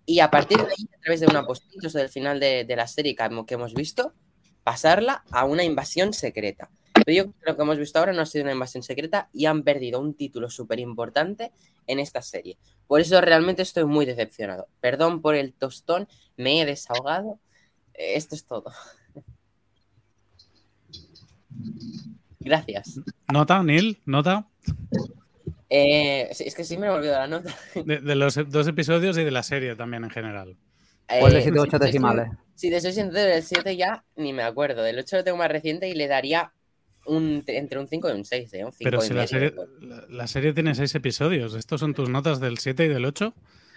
Y a partir de ahí, a través de una postita o del final de, la serie que hemos visto, pasarla a una invasión secreta. Pero yo creo que lo que hemos visto ahora no ha sido una invasión secreta y han perdido un título súper importante en esta serie. Por eso realmente estoy muy decepcionado. Perdón por el tostón, me he desahogado. Esto es todo. Gracias. ¿Nota, Neil? ¿Nota? Eh, es que sí me he olvidado la nota. De, los dos episodios y de la serie también en general. ¿Cuál de 7 8 decimales? Sí, de soy sincero, del 7 ya ni me acuerdo. Del 8 lo tengo más reciente y le daría un, entre un 5 y un 6, ¿eh? Un 5 Pero y si la medio, serie, pues. la, la serie tiene seis episodios. ¿Estos son tus notas del 7 y del 8?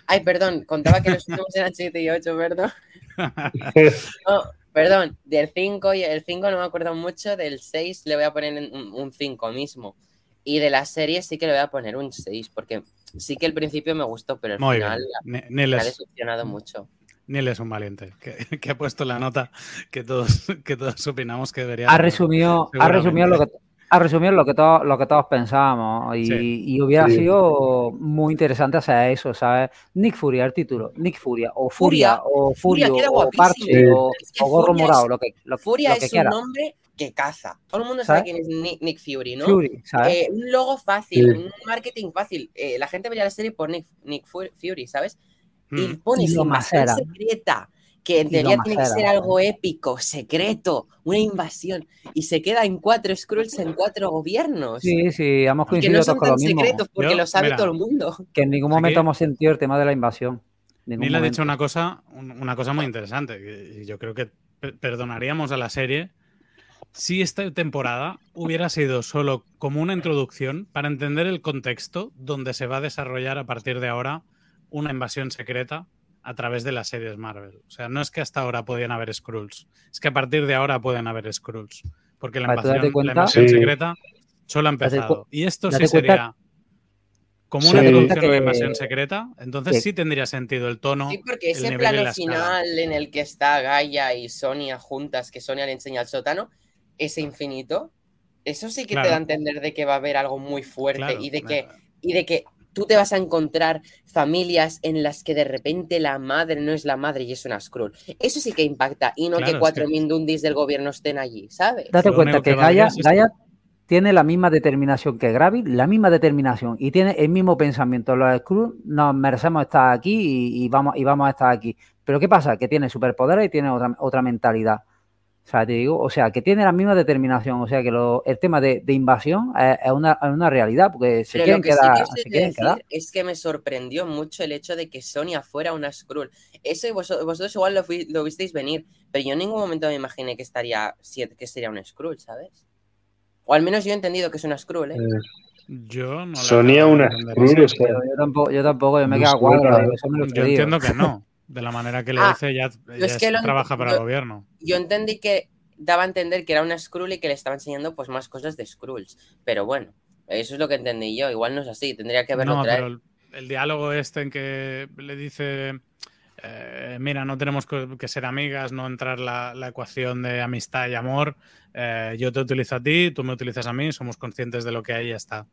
Ay, perdón, contaba que los últimos eran 7 y 8, perdón. No, perdón, del 5 y el 5 no me acuerdo mucho, del 6 le voy a poner en un, un 5 mismo. Y de la serie sí que le voy a poner un 6, porque sí que el principio me gustó, pero el Muy final bien. Me ha decepcionado mucho. Neil es un valiente, que, que ha puesto la nota que todos, que todos opinamos que debería. Ha resumido, ha resumido lo que ha resumido lo que todos lo que todos pensábamos y, Sí. y hubiera Sí. sido muy interesante hacer eso, ¿sabes? Nick Furia, el título, Nick Furia o Furia, Furia. o Furia Furio queda o. Parche o, Es que o Gorro Furia Morado, es- lo que lo, Furia lo que es quiera. un nombre que caza. Todo el mundo ¿Sabes? sabe quién es Nick, Nick Fury, ¿no? Fury, ¿sabes? Eh, un logo fácil, Sí. un marketing fácil. Eh, la gente vería la serie por Nick, Nick Fu- Fury, ¿sabes? Y Mm. pones Y lo invasión macera. secreta, que en teoría tiene que ser algo épico, secreto, una invasión, y se queda en cuatro Skrulls en cuatro gobiernos. Sí, sí, hemos que coincidido no son todos con lo tan mismo. secretos porque Yo, lo sabe mira, todo el mundo. Que en ningún momento Aquí- hemos sentido el tema de la invasión. Neil ha dicho una cosa, un- una cosa muy interesante, yo creo que pe- perdonaríamos a la serie si esta temporada hubiera sido solo como una introducción para entender el contexto donde se va a desarrollar a partir de ahora una invasión secreta a través de las series Marvel. O sea, no es que hasta ahora podían haber Skrulls, es que a partir de ahora pueden haber Skrulls. Porque la invasión, la cuenta- invasión Sí. secreta solo ha empezado. Y esto sí cuenta- sería como una Sí. introducción a la que- invasión secreta, entonces que- sí tendría sentido el tono. Sí, porque el ese nivel y plano final en el que está Gaia y Sonia juntas, que Sonia le enseña al sótano, ese infinito, eso sí que Claro. te da a entender de que va a haber algo muy fuerte Claro, y de que y de que tú te vas a encontrar familias en las que de repente la madre no es la madre y es una Skrull. Eso sí que impacta y no Claro, que es cuatro que- Mindundis del gobierno estén allí, ¿sabes? Date cuenta que que Gaia, es tiene la misma determinación que Gravit, la misma determinación y tiene el mismo pensamiento. Los Skrulls nos merecemos estar aquí y, y vamos, y vamos a estar aquí. Pero ¿qué pasa? Que tiene superpoderes y tiene otra, otra mentalidad. O sea, te digo, o sea, que tiene la misma determinación. O sea, que lo- el tema de, de invasión es, es una, es una realidad porque se Pero quieren lo que sí quedar. que os he se quieren decir quedar. es que me sorprendió mucho el hecho de que Sonia fuera una Skrull. Eso y vos- vosotros igual lo, visteis venir, pero yo en ningún momento me imaginé que estaría que sería una Skrull, ¿sabes? O al menos yo he entendido que es una Skrull, ¿eh? Yo no de una Skrull, o sea, yo tampoco, yo tampoco, yo me quedo cuadro. ¿eh? Yo entiendo que no. De la manera que le Ah, dice, ya, ya es que trabaja para yo- el gobierno. Yo entendí que daba a entender que era una Skrull y que le estaba enseñando pues más cosas de Skrulls. Pero bueno, eso es lo que entendí yo. Igual no es así, tendría que verlo No, otra pero vez. el, el diálogo este en que le dice, eh, mira, no tenemos que ser amigas, no entrar la, la ecuación de amistad y amor, eh, yo te utilizo a ti, tú me utilizas a mí, somos conscientes de lo que hay y ya está.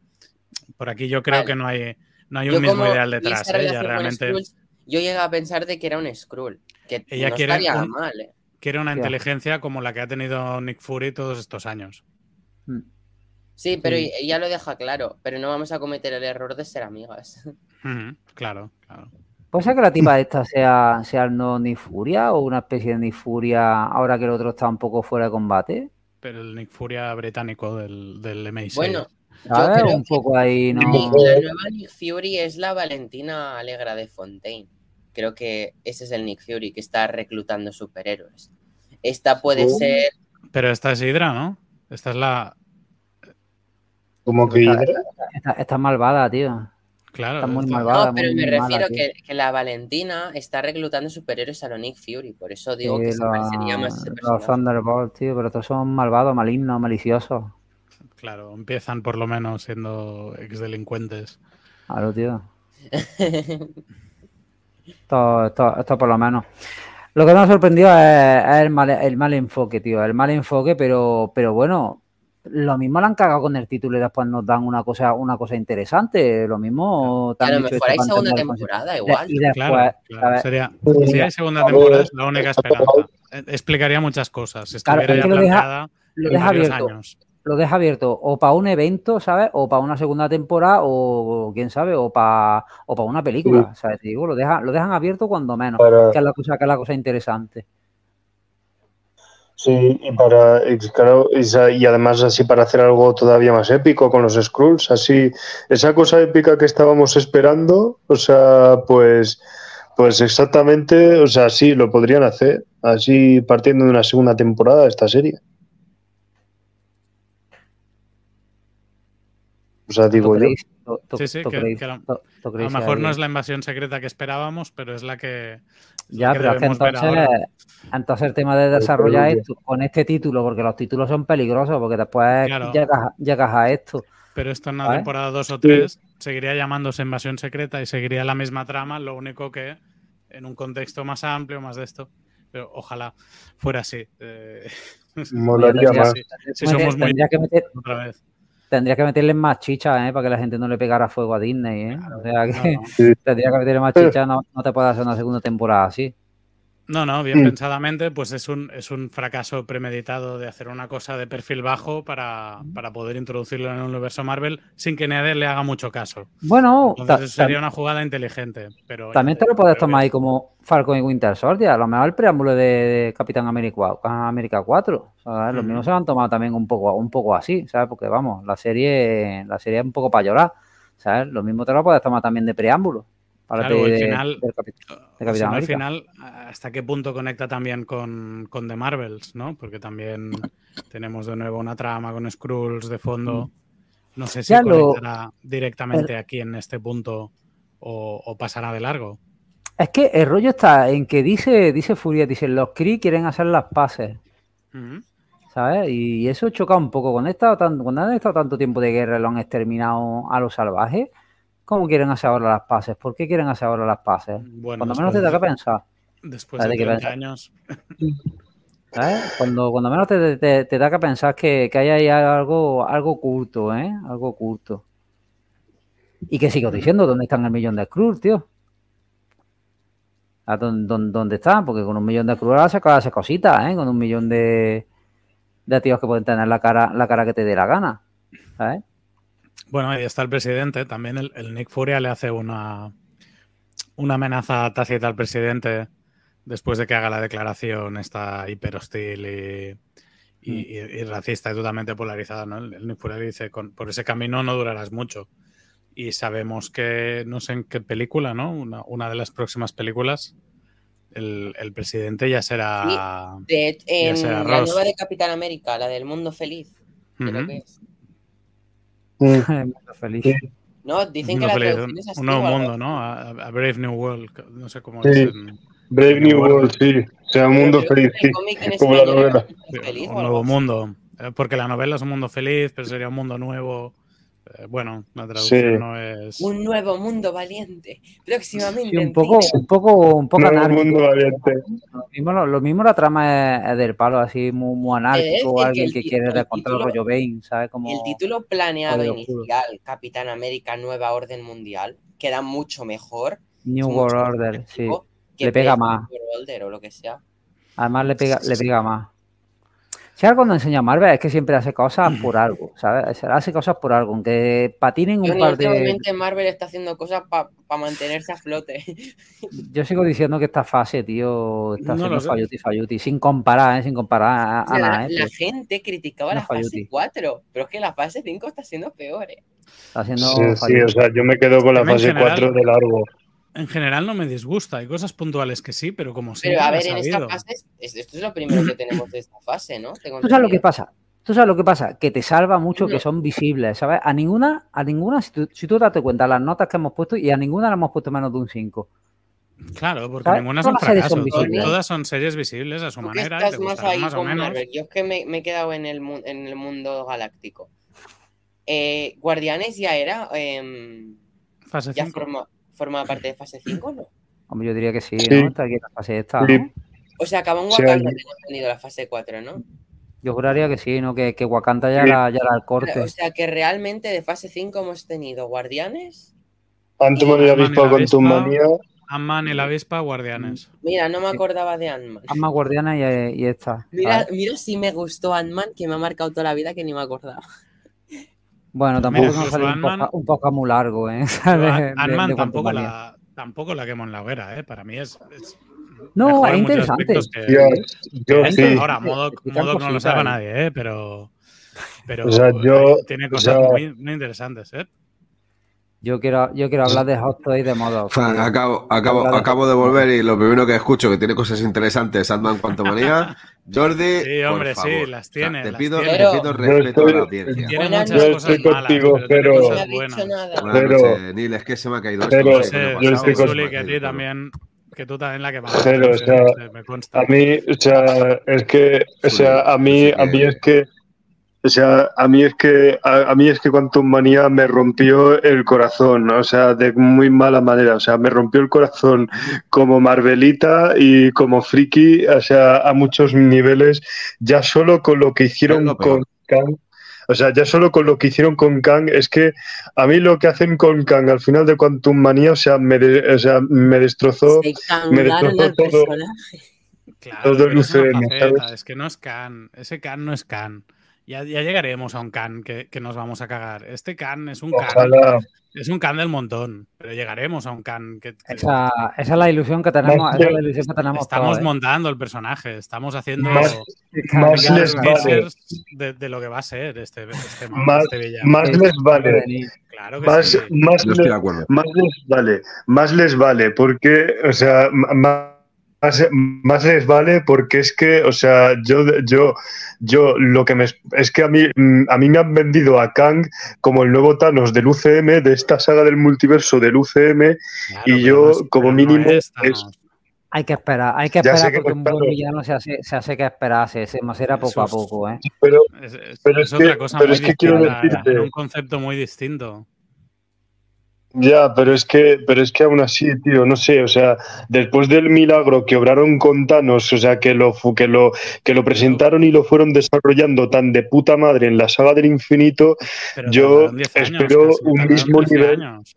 Por aquí yo creo Vale. que no hay, no hay Yo un mismo ideal detrás, ¿eh? Con realmente Skrulls, yo llegué a pensar de que era un Skrull. Que Ella no quiere estaría un- mal, ¿eh? quiere una Ya. inteligencia como la que ha tenido Nick Fury todos estos años. Mm. Sí, pero Sí. ella lo deja claro. Pero no vamos a cometer el error de ser amigas. Claro, claro. ¿Puede ser que la tipa esta sea, sea el no Nifuria o una especie de Nifuria ahora que el otro está un poco fuera de combate? Pero el Nick Furia británico del, del MI6. Bueno, yo creo Un que poco ahí, ¿no? Nick- la nueva Nick Fury es la Valentina Alegra de Fontaine. Creo que ese es el Nick Fury que está reclutando superhéroes. Esta puede Oh. ser. Pero esta es Hydra, ¿no? Esta es la. como que Está, Hydra. está- está malvada, tío. Claro. Está muy malvada. No, pero muy me mala, refiero que, que la Valentina está reclutando superhéroes a lo Nick Fury. Por eso digo Sí, que se los- parecería más ese los personaje. Thunderbolts, tío, pero estos son malvados, malignos, maliciosos. Claro, empiezan por lo menos siendo exdelincuentes. Claro, tío. Esto, esto, esto por lo menos. Lo que me ha sorprendido es, es el, mal, el mal enfoque, tío. El mal enfoque, pero, pero bueno, lo mismo lo han cagado con el título y después nos dan una cosa, una cosa interesante. Lo mismo lo dicho mejor hay segunda temporada, igual. Y después, Claro, claro. Sería, si hay segunda temporada es la única esperanza. Eh, Explicaría muchas cosas. Si Claro, estuviera ya que lo deja- lo deja abierto. años. Lo deja abierto o para un evento, ¿sabes? O para una segunda temporada, o quién sabe, o para o para una película, ¿sabes? Te digo, lo dejan, lo dejan abierto cuando menos, Para, que es la cosa, que es la cosa interesante. sí, y para claro, y además así para hacer algo todavía más épico con los Skrulls, así esa cosa épica que estábamos esperando, o sea, pues pues exactamente, o sea, sí lo podrían hacer, así partiendo de una segunda temporada de esta serie. O sea, digo yo. Sí, sí, que- A lo mejor ahí? no es la invasión secreta que esperábamos, pero es la que, Ya, que pero es que debemos ver entonces, ahora. entonces el tema de desarrollar esto con este título, porque los títulos son peligrosos, porque después Claro. llegas, llegas a esto. Pero esto en la temporada 2 o 3 seguiría llamándose invasión secreta y seguiría la misma trama, lo único que en un contexto más amplio, más de esto. Pero ojalá fuera así. eh, Molaría más. sí somos muy tendría, que meter, otra vez. Tendría que meterle más chicha, ¿eh? Para que la gente no le pegara fuego a Disney, ¿eh? O sea que No, no. Sí. tendría que meterle más chicha, no, no te puedes hacer una segunda temporada así. No, no, bien Mm. pensadamente, pues es un, es un fracaso premeditado de hacer una cosa de perfil bajo para, para poder introducirlo en el universo Marvel sin que nadie le haga mucho caso. Bueno, Entonces sería una jugada inteligente. Pero También te lo puedes tomar ahí como Falcon y Winter Soldier. A lo mejor el preámbulo de, de Capitán América, América 4. ¿sabes? Los mismos se lo han tomado también un poco, un poco así, ¿sabes? Porque vamos, la serie, la serie es un poco para llorar. ¿Sabes? Lo mismo te lo puedes tomar también de preámbulo. Para Claro, el al final- del Capitán al ¿hasta qué punto conecta también con, con The Marvels? ¿no? Porque también tenemos de nuevo una trama con Skrulls de fondo. No sé si Ya lo- conectará directamente aquí en este punto o, o pasará de largo. Es que el rollo está en que dice, dice Furia, dice, los Kree quieren hacer las paces. Ujú. ¿Sabes? Y eso choca un poco. Cuando, he estado tan- cuando han estado tanto tiempo de guerra lo han exterminado a los salvajes, ¿cómo quieren hacer ahora las paces? ¿Por qué quieren hacer ahora las paces? Bueno, Cuando menos te da que pensar. Después de que 30 pensar. años. ¿sabes? Cuando, cuando menos te, te- te da que pensar que, que hay ahí algo, algo oculto, ¿eh? Algo oculto. Y que sigo diciendo, ¿dónde están el millón de Skrulls, tío? ¿A dónde, dónde- dónde están? Porque con un millón de Skrulls se hace cositas, ¿eh? Con un millón de, de tíos que pueden tener la cara, la cara que te dé la gana. ¿Sabes? Bueno, ahí está el presidente. También el, el Nick Furia le hace una, una amenaza tácita al presidente después de que haga la declaración esta hiper hostil y, y- y- y racista y totalmente polarizada. ¿no? El, el Nick Furia le dice, "Con- por ese camino no durarás mucho. Y sabemos que, no sé en qué película, ¿no? Una, una de las próximas películas, el, el presidente ya será... De, en será la Ross. nueva de Capitán América, la del mundo feliz. creo que es. Mm. Feliz. Sí. No, dicen Un que mundo la feliz, traducción un, es así un nuevo mundo. ¿no? A, a Brave New World, no sé cómo Sí. es. en- Brave New World, sí. O sea, un mundo feliz, el sí. Como la novela. Mundo feliz un nuevo mundo. Eh, Porque la novela es un mundo feliz, pero sería un mundo nuevo. Bueno, la traducción Sí. no es. Un nuevo mundo valiente. Próximamente. Sí, un poco, un poco, un poco Nuevo anárquico. mundo valiente. Lo mismo, lo, lo mismo la trama es, es del palo, así muy, muy anárquico, que alguien el que quiere el descontar el título- rollo Bane, ¿sabes? Como... El título planeado inicial, Capitán América Nueva Orden Mundial, queda mucho mejor. New World Order, sí. Le pega más. New World Order o lo que sea. Además le pega, le pega más. Si algo cuando enseña Marvel es que siempre hace cosas por algo, ¿sabes? Hace cosas por algo, aunque patinen un par de... Marvel está haciendo cosas para mantenerse a flote. Yo sigo diciendo que esta fase, tío, está No haciendo falluti, falluti, sin comparar, ¿eh? Sin comparar a, O sea, a la, nada, ¿eh? la Pero gente criticaba No la fase falluti. 4, pero es que la fase 5 está siendo peor. ¿eh? Está haciendo Sí, sí, o sea, yo me quedo con la fase en general- 4 de largo. En general no me disgusta. Hay cosas puntuales que sí, pero como siempre. Pero a ver, en esta fase, es- esto es lo primero que tenemos de esta fase, ¿no? Tengo ¿Tú sabes lo que pasa? ¿Tú sabes lo que pasa? Que te salva mucho que son visibles, ¿sabes? A ninguna, a ninguna, si tú, si tú te das cuenta, las notas que hemos puesto y a ninguna le hemos puesto menos de un 5. Claro, porque ¿Sabes? ninguna son fracaso. to- visibles. Todas son series visibles a su Tú manera y estás te más ahí más o menos. Marvel. Yo es que me, me he quedado en el, mu- en el mundo galáctico. Eh, Guardianes ya era. em, Fase ya 5. forma, forma parte de fase 5, ¿no? Hombre, yo diría que sí, Sí. ¿no? Está aquí en la fase esta, Sí. ¿no? O sea, acabó en Sí, Wakanda, ahí- tengo entendido la fase 4, ¿no? Yo juraría que sí, ¿no? Que, que Wakanda ya Sí. era, ya era el corte. O sea, que realmente de fase 5 hemos tenido Guardianes. Ant-Man y la avispa la con tu manía. Ant-Man y la avispa, guardianes. Mira, no me Sí. acordaba de Ant-Man. Guardiana y, y esta. Mira, mira si me gustó Ant-Man, que me ha marcado toda la vida que ni me acordaba. Bueno, tampoco Mira, nos salió un, poco, un poco muy largo, ¿eh? Ant-Man de tampoco, la, tampoco la quemo en la hoguera, ¿eh? Para mí es. es No, es interesante. que- Dios, yo que sí. Ahora, Modok, Explican Modok no lo sabe nadie, ¿eh? Pero. Pero O sea, yo- tiene o cosas sea- muy, muy interesantes, ¿eh? Yo quiero, yo quiero hablar de Hot Toys de modo. Fan, acabo, acabo, acabo de volver y lo primero que escucho que tiene cosas interesantes, Sandman Quantumania. Jordi, Sí, hombre, por sí, las O sea, tiene, te las pido, tiene. te Pero- pido respeto estoy- a la audiencia. Tiene muchas Yo cosas estoy malas, contigo, pero pero- No cosas me ha dicho buenas. nada. Buenas Pero- noches, Neil, es que se me ha caído pero- esto. me ha yo estoy ha Zuli, que a ti también, que tú también la que Pero, o sea, me consta. A mí, o sea, es que, o sea, a mí, a mí es que, o sea, a mí es que, a, a mí es que Quantum Manía me rompió el corazón, ¿no? o sea, de muy mala manera, o sea, me rompió el corazón como Marvelita y como friki, o sea, a muchos niveles, ya solo con lo que hicieron con Kang. O sea, ya solo con lo que hicieron con Kang, es que a mí lo que hacen con Kang al final de Quantum Manía, o sea, me, de- o sea, me destrozó. Se me destrozó todo. personaje. Claro, todo pero el es faceta, es que no es Khan. Ese Khan no es Khan. Ya, ya llegaremos a un Khan que, que nos vamos a cagar. Este Khan es un Khan. Ojalá. Es un Khan del montón. Pero llegaremos a un que, que Esa, esa es la ilusión que tenemos. Más Esa es que- la ilusión que tenemos estamos ¿eh? montando el personaje. Estamos haciendo Más- más les más. vale. de, de lo que va a ser este, este, Más- este. Más les vale. Claro que Más, sí. más, Yo estoy le- de acuerdo. más les vale, más les vale, porque, o sea, ma- más, más les vale porque es que, o sea, yo, yo, yo lo que me es que a mí, mm, a mí me han vendido a Kang como el nuevo Thanos del UCM, de esta saga del multiverso del UCM, Claro, y yo, no es- como no mínimo, es. Hay que esperar, hay que Ya esperar sé que porque no un buen villano se hace, se hace que esperar, se, macera poco a poco, ¿eh? pero Es, es- Pero es es que- otra cosa pero muy es que quiero distinta, decirte- un concepto muy distinto. Ya, pero es que, pero es que aún así, tío, no sé, o sea, después del milagro que obraron con Thanos, o sea, que lo, que lo, que lo presentaron y lo fueron desarrollando tan de puta madre en la saga del infinito, Pero Yo tardaron 10 años, espero casi, un mismo 13 nivel. años.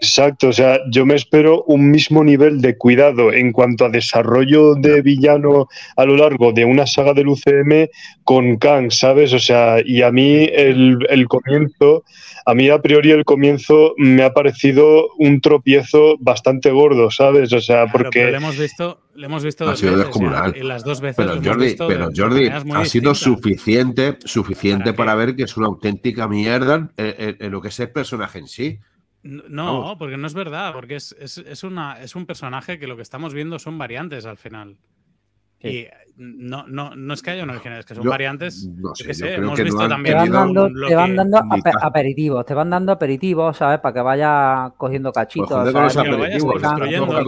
Exacto, o sea, yo me espero un mismo nivel de cuidado en cuanto a desarrollo de villano a lo largo de una saga del UCM con Kang, ¿sabes? O sea, y a mí el, el comienzo, a mí a priori el comienzo me ha parecido un tropiezo bastante gordo, ¿sabes? O sea, Claro, pero porque... le hemos visto, le hemos visto Ha dos sido veces, descomunal. y las dos veces Pero lo hemos Jordi, visto pero Jordi ha sido suficiente, suficiente ¿Para ver que es una auténtica mierda en, en- en lo que es el personaje en sí. No, Vamos. porque no es verdad, porque es, es, es una, es un personaje que lo que estamos viendo son variantes al final. Sí. No, no, no es que haya una original, es que son Yo- variantes. no yo sé, yo sé, creo hemos que no visto Te también van tenido dando, te van dando ni ape- ca- aperitivos, te van dando aperitivos, ¿sabes? Para que vayas cogiendo cachitos, Pues con ¿sabes? Que lo vayas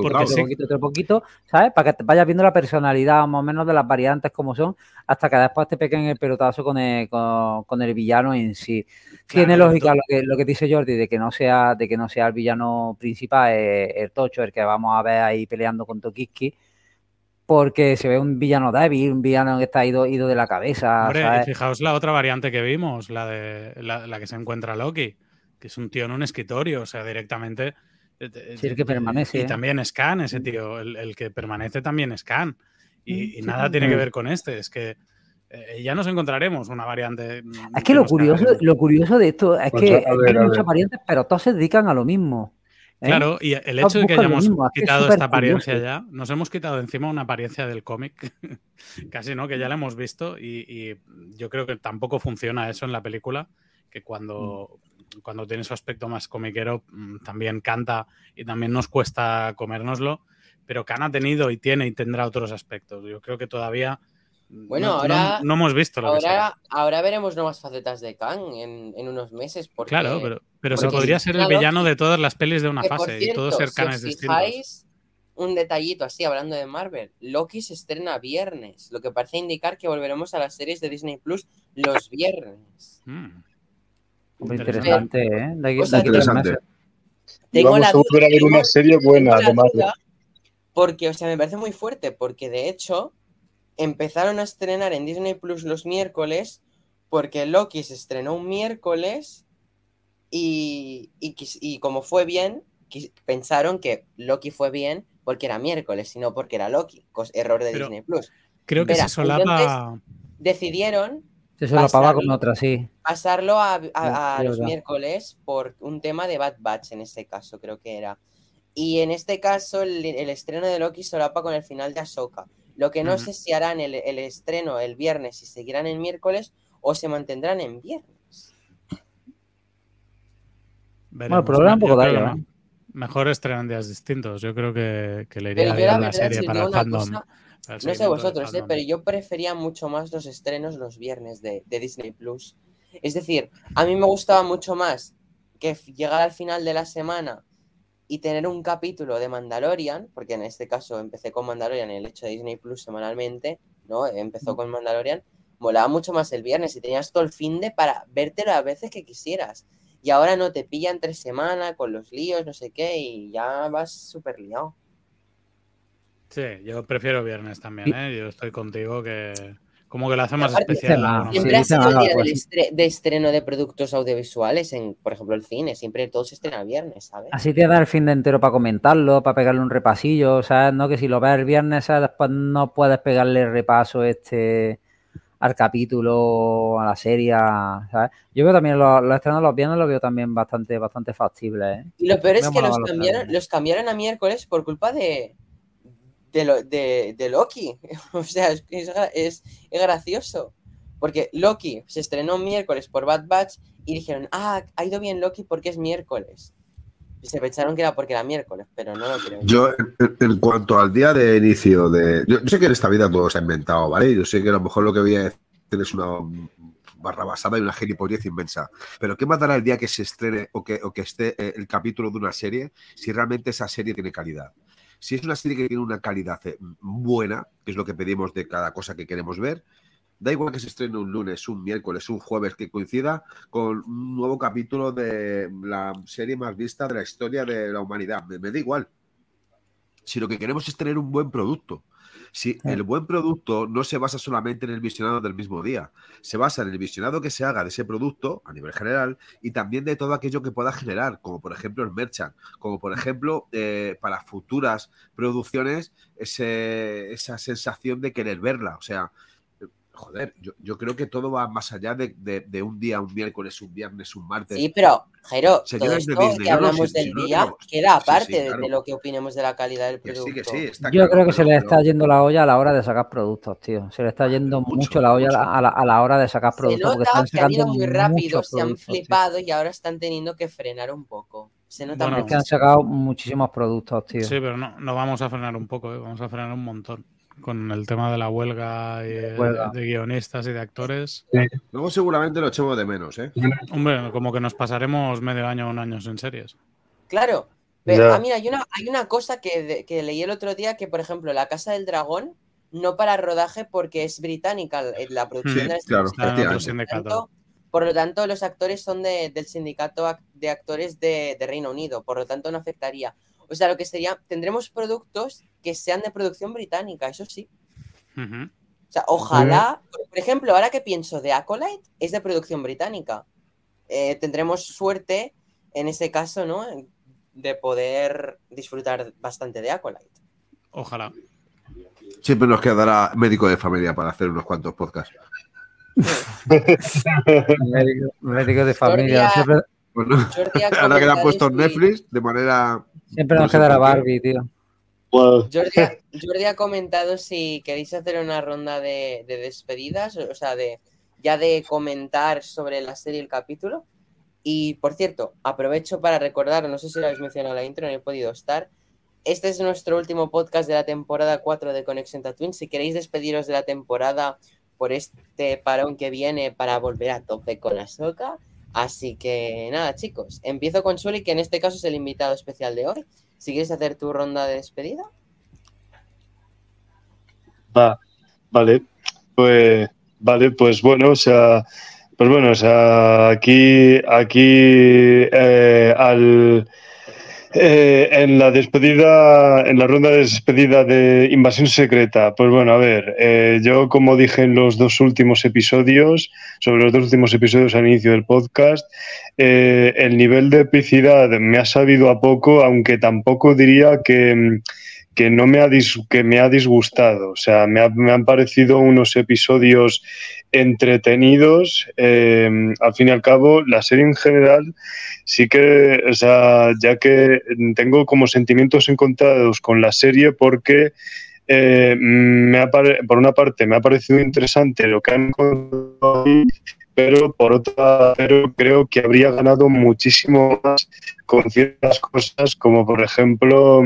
porque sí. poquito, otro poquito, ¿sabes? Para que te vayas viendo la personalidad más o menos de las variantes como son, hasta que después te peguen el pelotazo con el, con, con el villano en sí. Tiene Claro, lógica to- lo que, lo que dice Jordi de que no sea, de que no sea el villano principal, eh, el tocho, el que vamos a ver ahí peleando con Tokiski, porque se ve un villano débil, un villano que está ido, ido de la cabeza, Hombre, fijaos la otra variante que vimos, la de la, la que se encuentra Loki, que es un tío en un escritorio, o sea, directamente. eh, eh, Sí, el que permanece, Y ¿eh? también es Khan, ese tío, el, el que permanece también es Khan. Y, y Sí, nada sí. tiene que Mm. ver con este, es que eh, ya nos encontraremos una variante. mm, Es que lo curioso, lo curioso de esto es Pues que a es que ver, hay muchas variantes, pero todos se dedican a lo mismo. ¿Eh? Claro, y el hecho de que hayamos es quitado esta apariencia curioso. ya, nos hemos quitado de encima una apariencia del cómic, casi no, que ya la hemos visto y, y yo creo que tampoco funciona eso en la película, que cuando, Mm. cuando tiene su aspecto más comiquero mm, también canta y también nos cuesta comérnoslo, pero Khan ha tenido y tiene y tendrá otros aspectos. Yo creo que todavía Bueno, no, ahora- no- no hemos visto lo que será. Ahora, veremos nuevas facetas de Kang en, en unos meses. Porque, Claro, pero, pero se podría si ser el villano de todas las pelis de una fase y todos cierto, ser si canes os distintos. fijáis, un detallito así, hablando de Marvel, Loki se estrena viernes, lo que parece indicar que volveremos a las series de Disney Plus los viernes. Mm. Muy Interesante. interesante, ¿eh? De aquí- O sea, de aquí tres Interesante. Tengo Vamos la a volver a ver duda- una serie buena de Marvel. Porque, o sea, me parece muy fuerte, porque de hecho empezaron a estrenar en Disney Plus los miércoles, porque Loki se estrenó un miércoles y, y, como fue bien, pensaron que Loki fue bien porque era miércoles, y no porque era Loki, error de Pero- Disney Plus. Creo que se solapa. Decidieron Se solapaba con Pasarlo. otra, sí. pasarlo a, a- Sí, a sí, los verdad. miércoles por un tema de Bad Batch en ese caso, creo que era. Y en este caso, el, el estreno de Loki solapa con el final de Ahsoka. Lo que no Ujú. sé si harán el, el estreno el viernes y seguirán en miércoles o se mantendrán en viernes. Veremos. problema un poco Yo de creo ello, que ¿eh? me- Mejor estrenar en días distintos. Yo creo que, que le Pero iría bien la la serie para el una fandom. cosa, para el No sé vosotros, ¿eh? pero yo prefería mucho más los estrenos los viernes de, de Disney Plus. Es decir, a mí me gustaba mucho más que llegar al final de la semana y tener un capítulo de Mandalorian, porque en este caso empecé con Mandalorian el hecho de Disney Plus semanalmente, ¿no? Empezó con Mandalorian. Molaba mucho más el viernes y tenías todo el fin de para vértelo a veces que quisieras. Y ahora no te pillan tres semanas con los líos, no sé qué, y ya vas súper liado. Sí, yo prefiero viernes también, ¿eh? Yo estoy contigo que como que lo hace más especial. Sí, Siempre ha sido el día pues del estre- de estreno de productos audiovisuales en, por ejemplo, el cine. Siempre todo se estrena viernes, ¿sabes? Así te da el fin de entero para comentarlo, para pegarle un repasillo, ¿sabes? No que si lo ves el viernes, ¿sabes? después no puedes pegarle repaso este al capítulo, a la serie, ¿sabes? Yo veo también los, los estrenos los viernes, los veo también bastante, bastante factibles, ¿eh? Y lo peor es Me que los cambiaron, los cambiaron a miércoles por culpa de, de, lo- de- de Loki. O sea, es, es es- gracioso. Porque Loki se estrenó miércoles por Bad Batch y dijeron, ah, ha ido bien Loki porque es miércoles. Y se pensaron que era porque era miércoles, pero no lo creo. Yo, en, cuanto al día de inicio de. Yo, yo sé que en esta vida todo se ha inventado, ¿vale? Yo sé que a lo mejor lo que voy a decir es una barra basada y una gilipollez inmensa. Pero ¿qué más dará el día que se estrene o que, o que esté eh, el capítulo de una serie si realmente esa serie tiene calidad? Si es una serie que tiene una calidad eh, buena, que es lo que pedimos de cada cosa que queremos ver, da igual que se estrene un lunes, un miércoles, un jueves, que coincida con un nuevo capítulo de la serie más vista de la historia de la humanidad. Me, me da igual. Si lo que queremos es tener un buen producto. Si el buen producto no se basa solamente en el visionado del mismo día, se basa en el visionado que se haga de ese producto a nivel general y también de todo aquello que pueda generar, como por ejemplo el merchant, como por ejemplo eh, para futuras producciones ese- esa sensación de querer verla. O sea, joder, yo, yo creo que todo va más allá de, de- de un día, un miércoles, un viernes, un martes. Sí, pero, Jairo, todo Señores de esto Disney, que no, no, hablamos del no día queda Sí, sí, aparte de- claro. de lo que opinemos de la calidad del Que producto. sí, que sí, está Yo claro, creo que se le está pero- yendo la olla a la hora de sacar productos, tío. Se le está yendo mucho, mucho, la olla a la- mucho. a la, a la hora de sacar Se productos. porque están que han ido muy rápido, se han tío. flipado y ahora están teniendo que frenar un poco. Se nota Bueno, Es que han sacado muchísimos productos, tío. Sí, pero no, no vamos a frenar un poco, ¿eh? vamos a frenar un montón. Con el tema de la huelga, y, Huelga. de guionistas y de actores. Luego seguramente lo echemos de menos, ¿eh? Hombre, como que nos pasaremos medio año o un año sin series. Claro. Pero, Ya. ah, mira, hay una, hay una cosa que, que leí el otro día que, por ejemplo, La Casa del Dragón no para rodaje porque es británica la producción Sí, de la claro, efectivamente. sindicato. por lo tanto, los actores son de- del sindicato de actores de, de Reino Unido, por lo tanto no afectaría. O sea, lo que sería, tendremos productos que sean de producción británica, eso sí. O sea, ojalá, por ejemplo, ahora que pienso de Acolyte, es de producción británica. Eh, tendremos suerte en ese caso, ¿no? De poder disfrutar bastante de Acolyte. Ojalá. Siempre nos quedará médico de familia para hacer unos cuantos podcasts. Médico, médico de familia. Siempre, Bueno, ha ahora que la han comentado puesto en Netflix, de manera. siempre no nos quedará. Barbie, tío. Jordi, ha- comentado si queréis hacer una ronda de, de despedidas, o sea, de ya de comentar sobre la serie el capítulo. Y por cierto, aprovecho para recordar, no sé si lo habéis mencionado en la intro, no he podido estar. Este es nuestro último podcast de la temporada 4 de Conexión Tatooine. Si queréis despediros de la temporada por este parón que viene para volver a tope con la soca. Así que nada, chicos, empiezo con Suli, que en este caso es el invitado especial de hoy. Si quieres hacer tu ronda de despedida. Va, vale. Pues, vale, pues bueno, o sea, pues bueno, o sea, aquí, aquí eh, al eh, en la despedida, en la ronda de despedida de Invasión Secreta, pues bueno, a ver, eh, yo como dije en los dos últimos episodios, sobre los dos últimos episodios al inicio del podcast, eh, el nivel de epicidad me ha sabido a poco, aunque tampoco diría que, que no me ha, dis- que me ha disgustado. O sea, me, ha- me han parecido unos episodios entretenidos. eh, al fin y al cabo, la serie en general sí que, o sea, ya que tengo como sentimientos encontrados con la serie porque eh, me ha por una parte me ha parecido interesante lo que han encontrado ahí, pero por otra, pero creo que habría ganado muchísimo más con ciertas cosas, como por ejemplo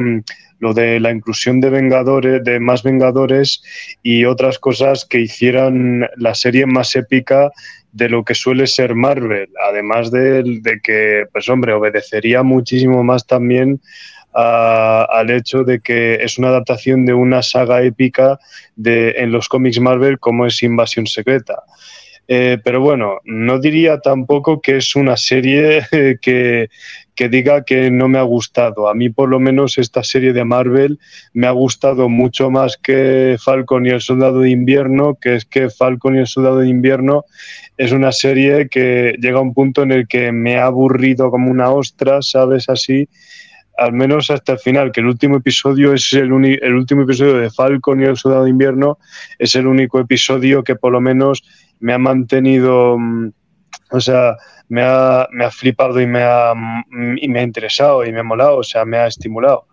lo de la inclusión de Vengadores, de más Vengadores y otras cosas que hicieran la serie más épica de lo que suele ser Marvel, además de, de que, pues hombre, obedecería muchísimo más también al hecho de que es una adaptación de una saga épica de, en los cómics Marvel como es Invasión Secreta. Eh, pero bueno, no diría tampoco que es una serie que, que, diga que no me ha gustado. A mí por lo menos esta serie de Marvel me ha gustado mucho más que Falcon y el Soldado de Invierno, que es que Falcon y el Soldado de Invierno es una serie que llega a un punto en el que me ha aburrido como una ostra, ¿sabes? Así al menos hasta el final, que el último episodio es el, el último episodio de Falcon y el Soldado de Invierno, es el único episodio que por lo menos me ha mantenido, mm, o sea, me ha, me ha flipado y me ha, mm, y me ha interesado y me ha molado, o sea, me ha estimulado.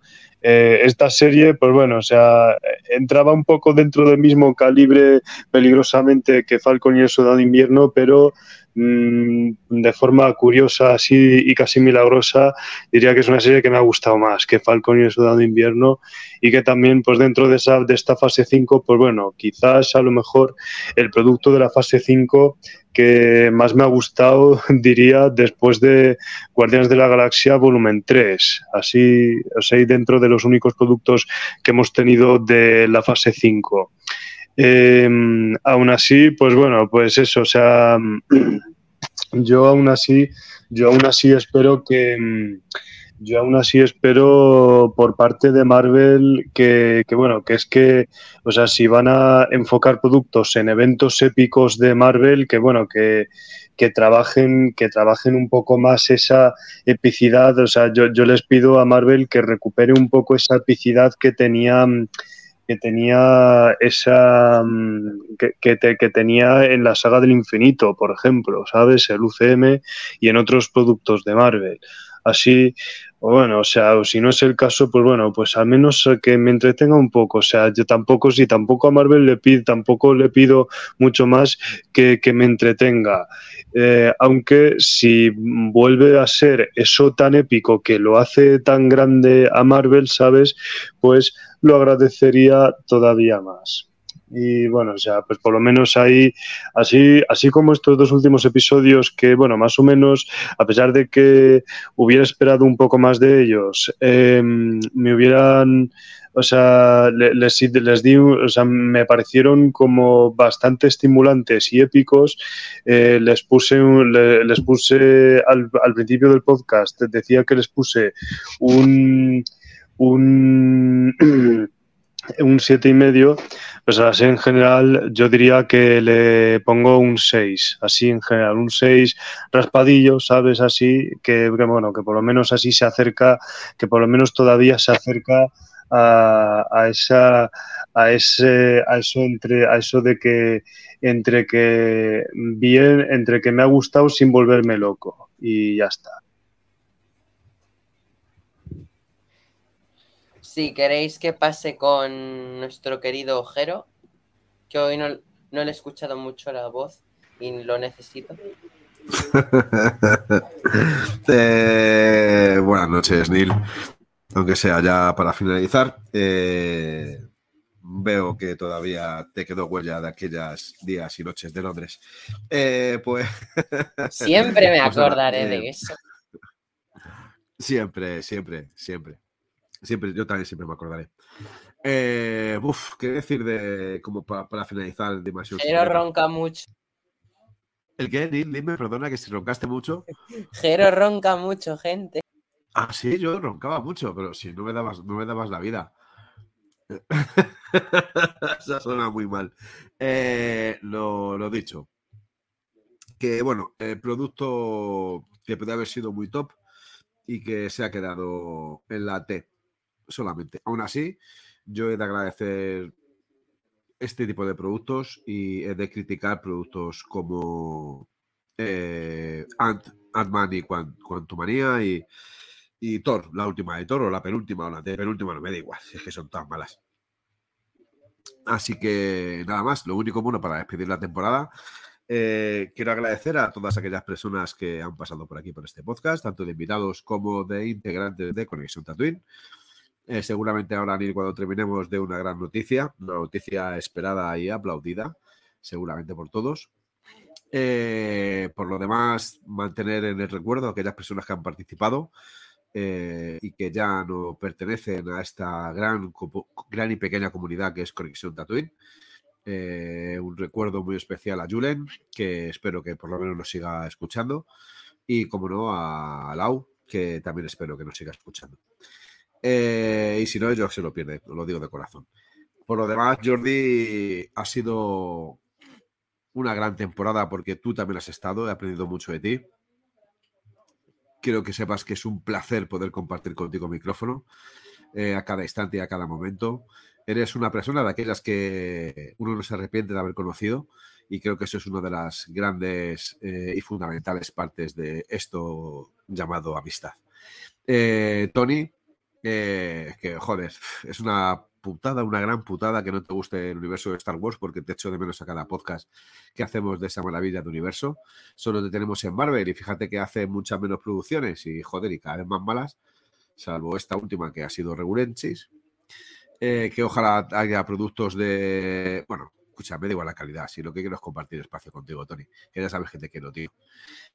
Eh, esta serie, pues bueno, o sea, entraba un poco dentro del mismo calibre peligrosamente que Falcon y el Soldado de Invierno, pero de forma curiosa así y casi milagrosa, diría que es una serie que me ha gustado más que Falcon y el Soldado de Invierno y que también pues dentro de, esa, de esta fase 5, pues bueno, quizás a lo mejor el producto de la fase 5 que más me ha gustado, diría, después de Guardianes de la Galaxia volumen 3. Así, o dentro de los únicos productos que hemos tenido de la fase 5. Em, aún así, pues bueno, pues eso, o sea, yo aún así, yo aún así espero que, em, yo aún así espero por parte de Marvel que, que, bueno, que es que, o sea, si van a enfocar productos en eventos épicos de Marvel, que bueno, que, que trabajen, que trabajen un poco más esa epicidad. O sea, yo, yo les pido a Marvel que recupere un poco esa epicidad que tenía que tenía esa mm, que, que, tenía en la saga del infinito, por ejemplo, ¿sabes? El UCM y en otros productos de Marvel. Así, bueno, o sea, o si no es el caso, pues bueno, pues al menos que me entretenga un poco. O sea, yo tampoco, si tampoco a Marvel le pido, tampoco le pido mucho más que, que me entretenga. Eh, aunque si vuelve a ser eso tan épico que lo hace tan grande a Marvel, ¿sabes? Pues lo agradecería todavía más. Y bueno, o sea, pues por lo menos ahí, así, así como estos dos últimos episodios, que bueno, más o menos, a pesar de que hubiera esperado un poco más de ellos, em, me hubieran, o sea, les, les di, o sea, me parecieron como bastante estimulantes y épicos. Eh, les puse, les puse al, al principio del podcast, decía que les puse un un, un siete y medio, pues así en general yo diría que le pongo un 6, así en general, un 6 raspadillo, ¿sabes? Así que, bueno, que por lo menos así se acerca, que por lo menos todavía se acerca a, a esa a ese a eso entre a eso de que entre que bien entre que me ha gustado sin volverme loco y ya está si queréis que pase con nuestro querido Ojero, que hoy no, le he escuchado mucho la voz y lo necesito. Eh, buenas noches, Neil. Aunque sea ya para finalizar, eh, veo que todavía te quedó huella de aquellas días y noches de Londres. Eh, pues. Siempre me pues acordaré de eso. Siempre, siempre, siempre. Siempre, yo también siempre me acordaré. Eh, uf, ¿qué decir de como para, finalizar demasiado? Jero ronca mucho. ¿El qué? Dime, perdona que si roncaste mucho. Jero ronca mucho, gente. Ah, sí, yo roncaba mucho, pero si no me dabas, no me dabas la vida. Eso suena muy mal. Eh, lo, lo, dicho. Que bueno, el producto que puede haber sido muy top y que se ha quedado en la T solamente. Aún así, yo he de agradecer este tipo de productos y he de criticar productos como eh, Ant, man y Quantumania y, y Thor, la última de Thor o la penúltima o la penúltima, no me da igual, es que son todas malas. Así que nada más, lo único bueno para despedir la temporada Eh, quiero agradecer a todas aquellas personas que han pasado por aquí por este podcast, tanto de invitados como de integrantes de Conexión Tatooine. Eh, seguramente ahora, Neil, cuando terminemos de una gran noticia, una noticia esperada y aplaudida, seguramente por todos. Eh, por lo demás, mantener en el recuerdo a aquellas personas que han participado eh, y que ya no pertenecen a esta gran, gran y pequeña comunidad que es Conexión Tatooine. un recuerdo muy especial a Julen, que espero que por lo menos nos siga escuchando. Y, como no, a Lau, que también espero que nos siga escuchando. Eh, y si no, yo se lo pierde, lo digo de corazón. Por lo demás, Jordi, ha sido una gran temporada porque tú también has estado, he aprendido mucho de ti. Quiero que sepas que es un placer poder compartir contigo micrófono eh, a cada instante y a cada momento. Eres una persona de aquellas que uno no se arrepiente de haber conocido y creo que eso es una de las grandes eh, y fundamentales partes de esto llamado amistad. Tony, que, joder, es una putada, una gran putada que no te guste el universo de Star Wars porque te echo de menos a cada podcast que hacemos de esa maravilla de universo. Solo te tenemos en Marvel y fíjate que hace muchas menos producciones y joder, y cada vez más malas, salvo esta última que ha sido Regulensis. Eh, que ojalá haya productos de, bueno, escucha, me da igual la calidad. Si lo que quiero es compartir espacio contigo, Tony, que ya sabes que te quiero, tío.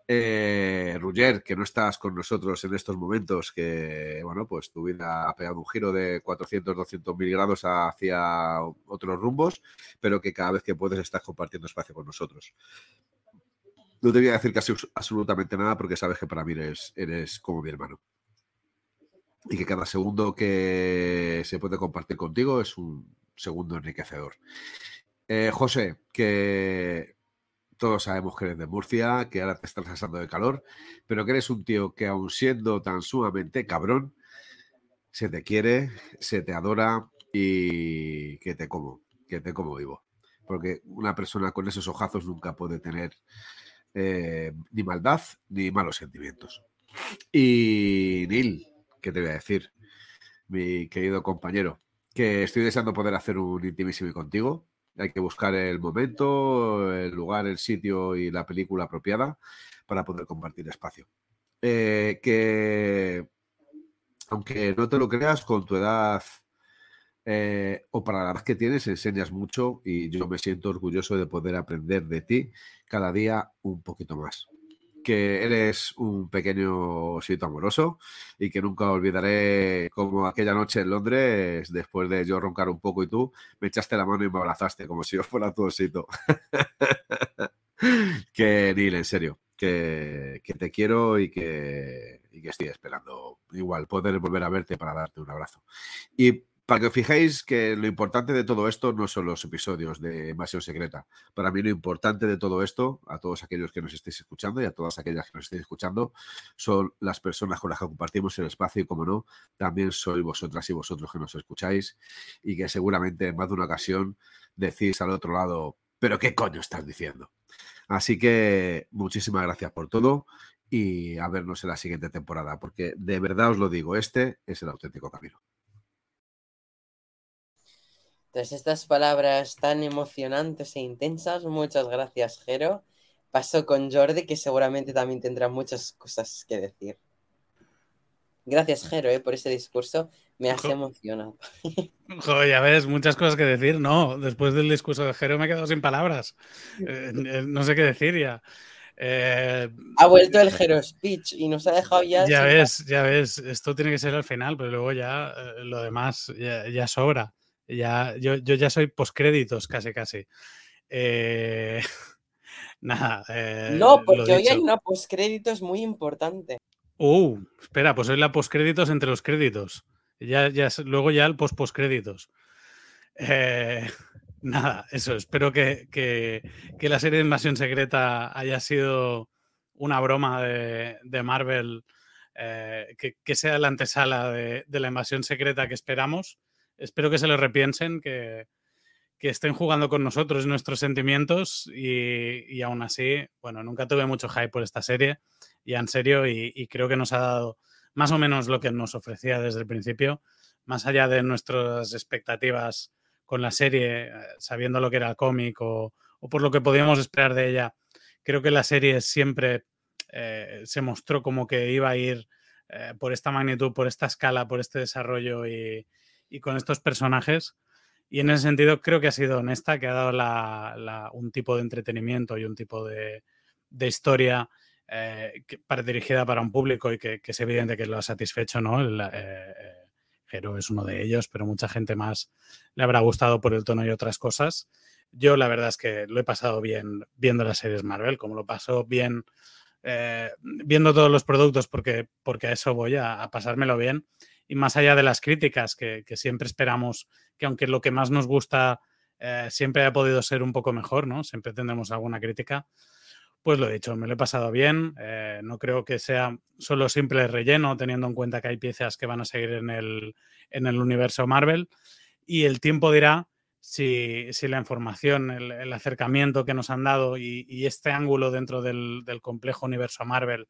Eh, que no estás con nosotros en estos momentos, que, bueno, pues tu vida ha pegado un giro de 400, 200 mil grados hacia otros rumbos, pero que cada vez que puedes estás compartiendo espacio con nosotros. No te voy a decir casi absolutamente nada porque sabes que para mí eres, eres como mi hermano. Y que cada segundo que se puede compartir contigo es un segundo enriquecedor. Eh, José, que todos sabemos que eres de Murcia, que ahora te estás asando de calor, pero que eres un tío que aun siendo tan sumamente cabrón, se te quiere, se te adora y que te como, que te como vivo. Porque una persona con esos ojazos nunca puede tener eh, ni maldad ni malos sentimientos. Y Neil, ¿qué te voy a decir? Mi querido compañero, que estoy deseando poder hacer un intimísimo contigo hay que buscar el momento, el lugar, el sitio y la película apropiada para poder compartir espacio. Eh, que, aunque no te lo creas, con tu edad eh, o para la edad que tienes, enseñas mucho y yo me siento orgulloso de poder aprender de ti cada día un poquito más que eres un pequeño osito amoroso y que nunca olvidaré como aquella noche en Londres, después de yo roncar un poco y tú, me echaste la mano y me abrazaste como si yo fuera tu osito. que, Neil, en serio, que, te quiero y que, y que estoy esperando igual poder volver a verte para darte un abrazo. Y para que os fijéis que lo importante de todo esto no son los episodios de Invasión Secreta. Para mí lo importante de todo esto, a todos aquellos que nos estéis escuchando y a todas aquellas que nos estéis escuchando, son las personas con las que compartimos el espacio y, como no, también sois vosotras y vosotros que nos escucháis y que seguramente en más de una ocasión decís al otro lado, pero ¿qué coño estás diciendo? Así que muchísimas gracias por todo y a vernos en la siguiente temporada, porque de verdad os lo digo, este es el auténtico camino. Tras estas palabras tan emocionantes e intensas, muchas gracias, Jero. Paso con Jordi, que seguramente también tendrá muchas cosas que decir. Gracias, Jero, eh, por ese discurso. Me has emocionado. Joder, ya ves, muchas cosas que decir. No, después del discurso de Jero me he quedado sin palabras. Eh, eh, no sé qué decir ya. ha vuelto el Jero Speech y nos ha dejado ya. Ya ves, ya ves. Esto tiene que ser al final, pero luego ya lo demás ya sobra. Ya, yo, ya soy postcréditos, casi, casi. Eh, nada. Eh, no, porque hoy hay una postcréditos muy importante. Uh, espera, pues hoy la postcréditos entre los créditos. Ya, ya, luego ya el post postcréditos. Eh, nada, eso. Espero que, que, la serie de Invasión Secreta haya sido una broma de, Marvel, que, sea la antesala de, de, la invasión secreta que esperamos espero que se lo repiensen, que, estén jugando con nosotros nuestros sentimientos y, aún así, bueno, nunca tuve mucho hype por esta serie, y en serio, y, creo que nos ha dado más o menos lo que nos ofrecía desde el principio, más allá de nuestras expectativas con la serie, eh, sabiendo lo que era el cómic o, o por lo que podíamos esperar de ella. Creo que la serie siempre eh, se mostró como que iba a ir eh, por esta magnitud, por esta escala, por este desarrollo y, con estos personajes. Y en ese sentido creo que ha sido honesta, que ha dado un tipo de entretenimiento y un tipo de, historia eh, para, dirigida para un público y que, es evidente que lo ha satisfecho, ¿no? El, Jero es uno de ellos, pero mucha gente más le habrá gustado por el tono y otras cosas. Yo la verdad es que lo he pasado bien viendo las series Marvel, como lo paso bien eh, viendo todos los productos, porque, porque a eso voy a, pasármelo bien. Y más allá de las críticas, que, siempre esperamos que aunque lo que más nos gusta eh, siempre haya podido ser un poco mejor, ¿no? Siempre tendremos alguna crítica. Pues lo he dicho, me lo he pasado bien. Eh, no creo que sea solo simple relleno, teniendo en cuenta que hay piezas que van a seguir en el universo Marvel. Y el tiempo dirá si, la información, el, acercamiento que nos han dado y, este ángulo dentro del, complejo universo Marvel,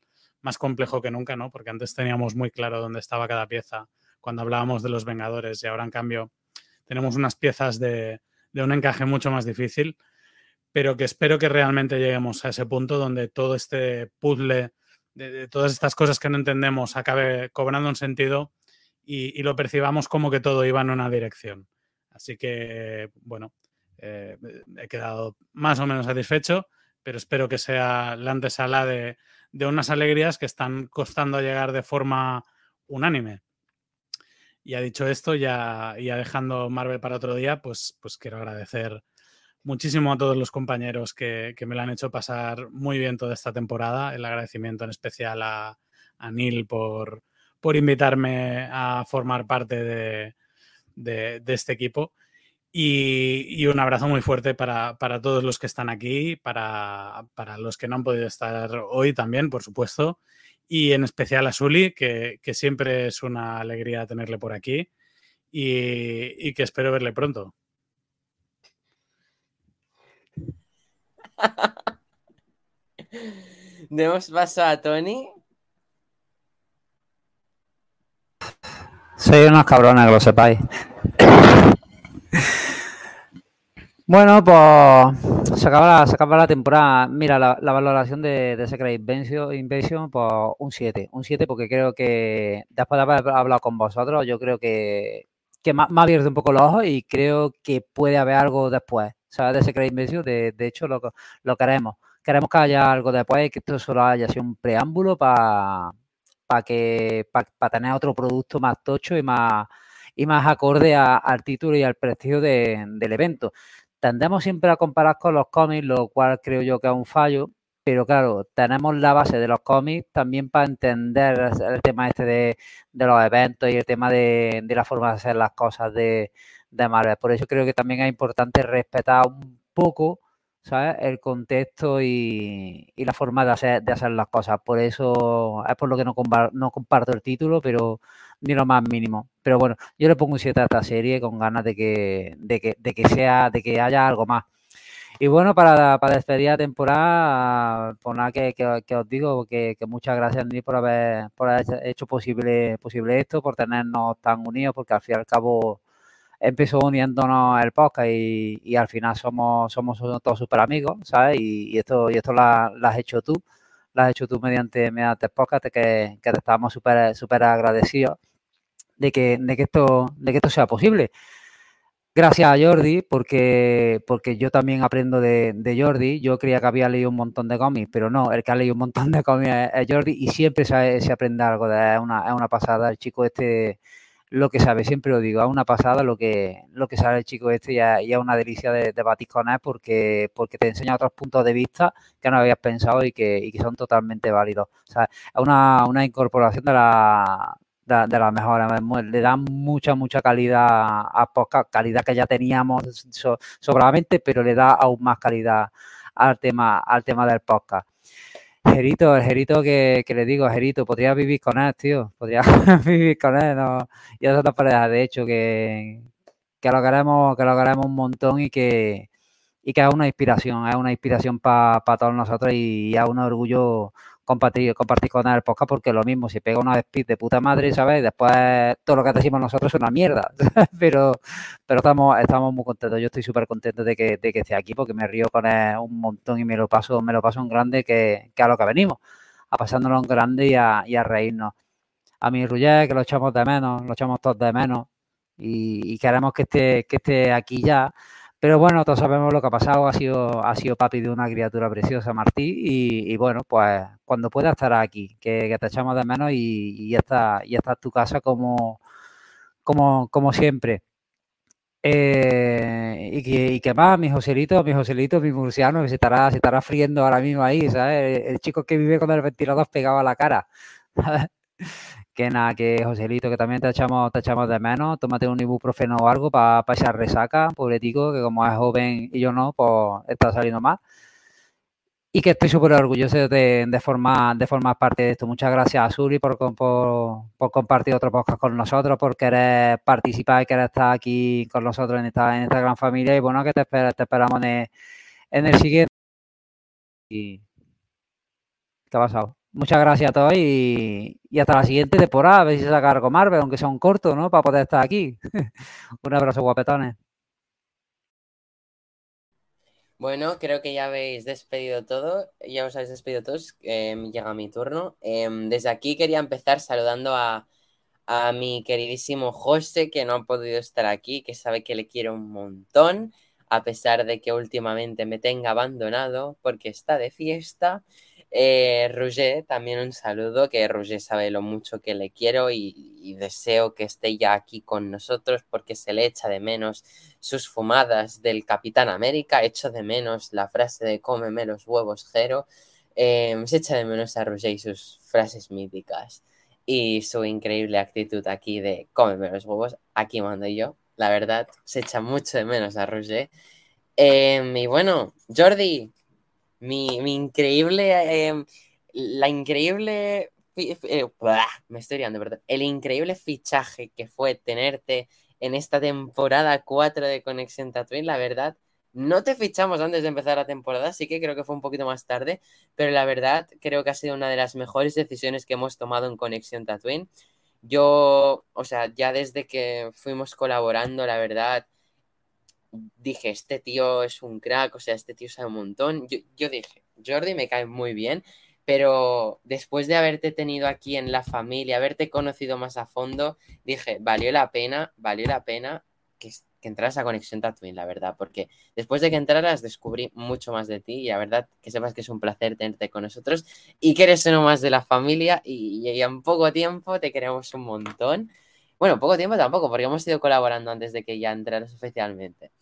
más complejo que nunca, ¿no? Porque antes teníamos muy claro dónde estaba cada pieza cuando hablábamos de los Vengadores y ahora en cambio tenemos unas piezas de, un encaje mucho más difícil, pero que espero que realmente lleguemos a ese punto donde todo este puzzle de, todas estas cosas que no entendemos acabe cobrando un sentido y, y lo percibamos como que todo iba en una dirección. Así que, bueno, eh, he quedado más o menos satisfecho, pero espero que sea la antesala de, unas alegrías que están costando llegar de forma unánime. Y ha dicho esto, ya, ya dejando Marvel para otro día, pues, pues quiero agradecer muchísimo a todos los compañeros que, me lo han hecho pasar muy bien toda esta temporada. El agradecimiento en especial a, Neil por, por invitarme a formar parte de, de, este equipo. Y, un abrazo muy fuerte para, todos los que están aquí, para, los que no han podido estar hoy también, por supuesto, y en especial a Suli, que, siempre es una alegría tenerle por aquí y, que espero verle pronto. Demos paso a Tony. Soy unos cabrones, que lo sepáis. Bueno, pues se acaba la, temporada. Mira, la, valoración de, de Secret Invasion, Invasion, pues un 7. Un 7 porque creo que después de haber hablado con vosotros, yo creo que, que me, ha abierto un poco los ojos y creo que puede haber algo después. ¿Sabes? De Secret Invasion, de, de hecho, lo, lo queremos. Queremos que haya algo después y que esto solo haya sido un preámbulo para para que para tener otro producto más tocho y más y más acorde al título y al prestigio del evento. Tendemos siempre a comparar con los cómics, lo cual creo yo que es un fallo, pero claro, tenemos la base de los cómics también para entender el tema este de, los eventos y el tema de, la forma de hacer las cosas de, de Marvel. Por eso creo que también es importante respetar un poco ¿sabes? El contexto y, la forma de hacer, de hacer las cosas. Por eso es por lo que no, no comparto el título, pero ni lo más mínimo. Pero bueno, yo le pongo un 7 a esta serie con ganas de que, de que, de que sea, de que haya algo más. Y bueno, para, para despedir la temporada, por nada que, que, os digo que, muchas gracias Andy por haber, por haber hecho posible, posible esto, por tenernos tan unidos, porque al fin y al cabo empezó uniéndonos el podcast y, al final somos, somos todos súper amigos, ¿sabes? Y, esto, y esto lo, has hecho tú, lo has hecho tú mediante, mediante podcast, que, que te estamos súper super agradecidos de que, de, que esto, de que esto sea posible. Gracias a Jordi, porque, porque yo también aprendo de, Jordi. Yo creía que había leído un montón de cómics, pero no, el que ha leído un montón de cómics es, Jordi y siempre se, se aprende algo. Es una, es una pasada. El chico este lo que sabe, siempre lo digo, a una pasada lo que, lo que sabe el chico este y a, una delicia de, de con él porque, porque te enseña otros puntos de vista que no habías pensado y que, son totalmente válidos. O sea, es una, una incorporación de la, de, de las mejores. Le da mucha, mucha calidad a podcast, calidad que ya teníamos sobradamente, pero le da aún más calidad al tema, al tema del podcast. Gerito, el Gerito que, le digo, Gerito, podría vivir con él, tío. Podría vivir con él, ¿no? Y eso pareja, de hecho, que, que lo queremos, que lo queremos un montón y que, y que es una inspiración, es una inspiración para todos nosotros y es un orgullo compartir, compartir con el podcast porque lo mismo, si pega una speed de puta madre, ¿sabes? Después todo lo que decimos nosotros es una mierda, pero, pero estamos, estamos muy contentos. Yo estoy súper contento de que, de que esté aquí porque me río con él un montón y me lo paso, me lo paso en grande que, que a lo que venimos, a pasándolo en grande y a, reírnos. A mi Rugger, que lo echamos de menos, lo echamos todos de menos y, y queremos que esté, que esté aquí ya pero bueno, todos sabemos lo que ha pasado. Ha sido, ha sido papi de una criatura preciosa, Martí. Y, bueno, pues cuando pueda estar aquí, que, te echamos de menos y, ya está, ya está tu casa como, como, como siempre. Eh, y, que, y que más, mi Joselito, mi Joselito, mi murciano, que se estará, se estará friendo ahora mismo ahí, ¿sabes? El, chico que vive con el ventilador pegado a la cara. que nada, que Joselito, que también te echamos, te echamos de menos, tómate un ibuprofeno o algo para pa esa resaca, pobretico, que como es joven y yo no, pues está saliendo mal. Y que estoy súper orgulloso de, formar, de formar parte de esto. Muchas gracias a Suri por, por, por, compartir otro podcast con nosotros, por querer participar y querer estar aquí con nosotros en esta, en esta gran familia. Y bueno, que te, te esperamos en en el siguiente. Y... ¿Qué ha pasado? Muchas gracias a todos y, hasta la siguiente temporada. A ver algo Marvel, aunque sea un corto, ¿no? Para poder estar aquí. un abrazo, guapetones. Bueno, creo que ya habéis despedido todo, ya os habéis despedido todos, eh, llega mi turno. Em, desde aquí quería empezar saludando a, a, mi queridísimo José, que no ha podido estar aquí, que sabe que le quiero un montón, a pesar de que últimamente me tenga abandonado porque está de fiesta. Eh, también un saludo, que Roger sabe lo mucho que le quiero y, deseo que esté ya aquí con nosotros porque se le echa de menos sus fumadas del Capitán América, echo de menos la frase de cómeme los huevos, Jero, eh, se echa de menos a Roger y sus frases míticas y su increíble actitud aquí de cómeme los huevos, aquí mando yo, la verdad, se echa mucho de menos a Roger. Eh, y bueno, Jordi, mi, increíble, em, la increíble, eh, me estoy riendo, ¿verdad? El increíble fichaje que fue tenerte en esta temporada 4 de Conexión Tatooine, la verdad, no te fichamos antes de empezar la temporada, sí que creo que fue un poquito más tarde, pero la verdad creo que ha sido una de las mejores decisiones que hemos tomado en Conexión Tatooine. Yo, o sea, ya desde que fuimos colaborando, la verdad, dije, este tío es un crack, o sea, este tío sabe un montón. Yo, dije, Jordi me cae muy bien, pero después de haberte tenido aquí en la familia, haberte conocido más a fondo, dije, valió la pena, valió la pena que, que entraras a Conexión Tatooine, la verdad, porque después de que entraras descubrí mucho más de ti y la verdad que sepas que es un placer tenerte con nosotros y que eres uno más de la familia y, y en poco tiempo te queremos un montón. Bueno, poco tiempo tampoco, porque hemos ido colaborando antes de que ya entraras oficialmente.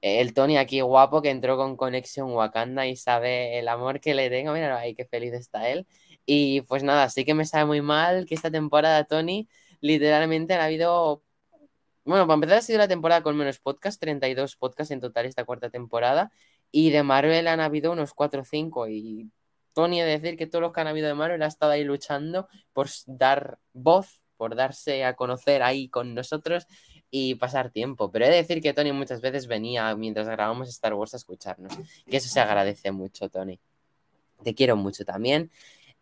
El Tony aquí guapo que entró con Conexión Wakanda y sabe el amor que le tengo. Mira, ahí qué feliz está él. Y pues nada, sí que me sabe muy mal que esta temporada, Tony, literalmente han habido. Bueno, para empezar, ha sido la temporada con menos podcast, 32 podcasts en total esta cuarta temporada. Y de Marvel han habido unos 4 o 5. Y Tony, de decir que todos los que han habido de Marvel ha estado ahí luchando por dar voz por darse a conocer ahí con nosotros y pasar tiempo. Pero he de decir que Tony muchas veces venía mientras grabamos Star Wars a escucharnos. Y eso se agradece mucho, Tony. Te quiero mucho también.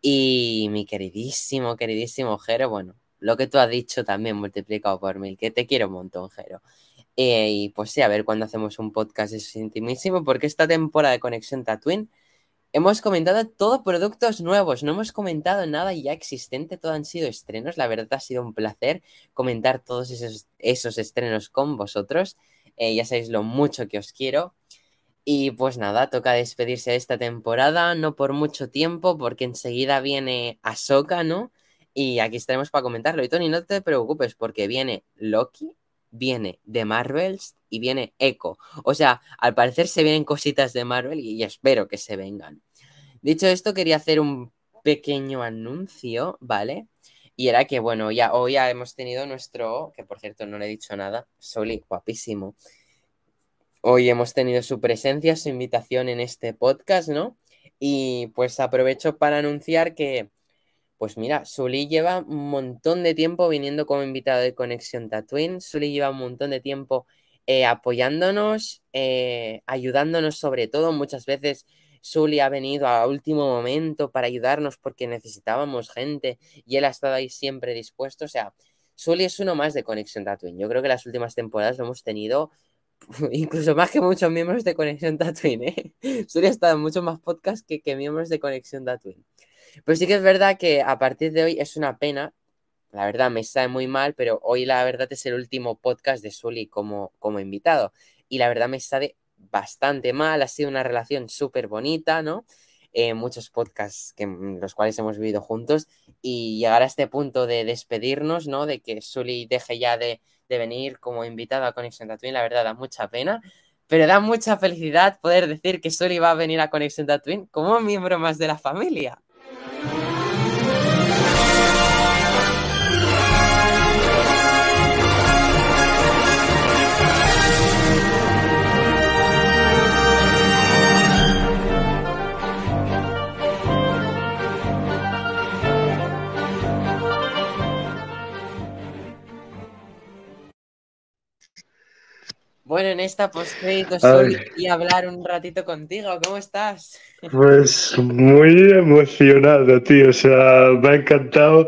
Y mi queridísimo, queridísimo Jero, bueno, lo que tú has dicho también multiplicado por mil, que te quiero un montón, Jero. Eh, y pues sí, a ver cuándo hacemos un podcast, eso es intimísimo, porque esta temporada de Conexión Tatooine Hemos comentado todos productos nuevos, no hemos comentado nada ya existente, todo han sido estrenos. La verdad ha sido un placer comentar todos esos, esos estrenos con vosotros. Eh, ya sabéis lo mucho que os quiero. Y pues nada, toca despedirse de esta temporada, no por mucho tiempo, porque enseguida viene Ahsoka, ¿no? Y aquí estaremos para comentarlo. Y Tony, no te preocupes, porque viene Loki, viene de Marvels y viene Echo. O sea, al parecer se vienen cositas de Marvel y espero que se vengan. Dicho esto, quería hacer un pequeño anuncio, ¿vale? Y era que, bueno, ya hoy ya hemos tenido nuestro, que por cierto no le he dicho nada, Soli, guapísimo. Hoy hemos tenido su presencia, su invitación en este podcast, ¿no? Y pues aprovecho para anunciar que, pues mira, Suli lleva un montón de tiempo viniendo como invitado de Conexión Tatooine. Suli lleva un montón de tiempo eh, apoyándonos, eh, ayudándonos sobre todo muchas veces Sully ha venido a último momento para ayudarnos porque necesitábamos gente y él ha estado ahí siempre dispuesto. O sea, Sully es uno más de Conexión Tatooine. Yo creo que las últimas temporadas lo hemos tenido incluso más que muchos miembros de Conexión Tatooine. ¿eh? Sully ha estado en muchos más podcasts que, que miembros de Conexión Tatooine. Pero sí que es verdad que a partir de hoy es una pena. La verdad me sabe muy mal, pero hoy la verdad es el último podcast de Sully como, como invitado. Y la verdad me sabe bastante mal. Ha sido una relación súper bonita, ¿no? Eh, muchos podcasts que, mm, los cuales hemos vivido juntos y llegar a este punto de despedirnos, ¿no? De que Sully deje ya de, de venir como invitado a Conexión Tatooine, la verdad da mucha pena, pero da mucha felicidad poder decir que Sully va a venir a Conexión Tatooine como miembro más de la familia. Bueno, en esta postcrédito solo quería hablar un ratito contigo. ¿Cómo estás? Pues muy emocionado, tío. O sea, me ha encantado,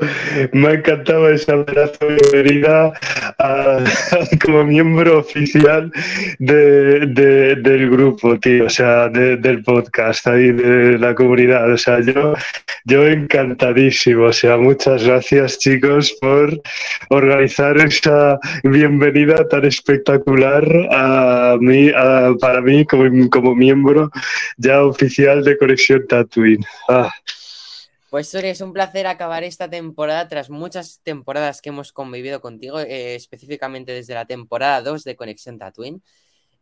me ha encantado esa abrazo de bienvenida como miembro oficial de, del grupo, tío. O sea, del podcast ahí, de la comunidad. O sea, yo, yo encantadísimo. O sea, muchas gracias, chicos, por organizar esa bienvenida tan espectacular a mí, para mí como, como, miembro ya oficial de Conexión Tatooine. Ah. Pues Suri, es un placer acabar esta temporada tras muchas temporadas que hemos convivido contigo, eh, específicamente desde la temporada 2 de Conexión Tatooine.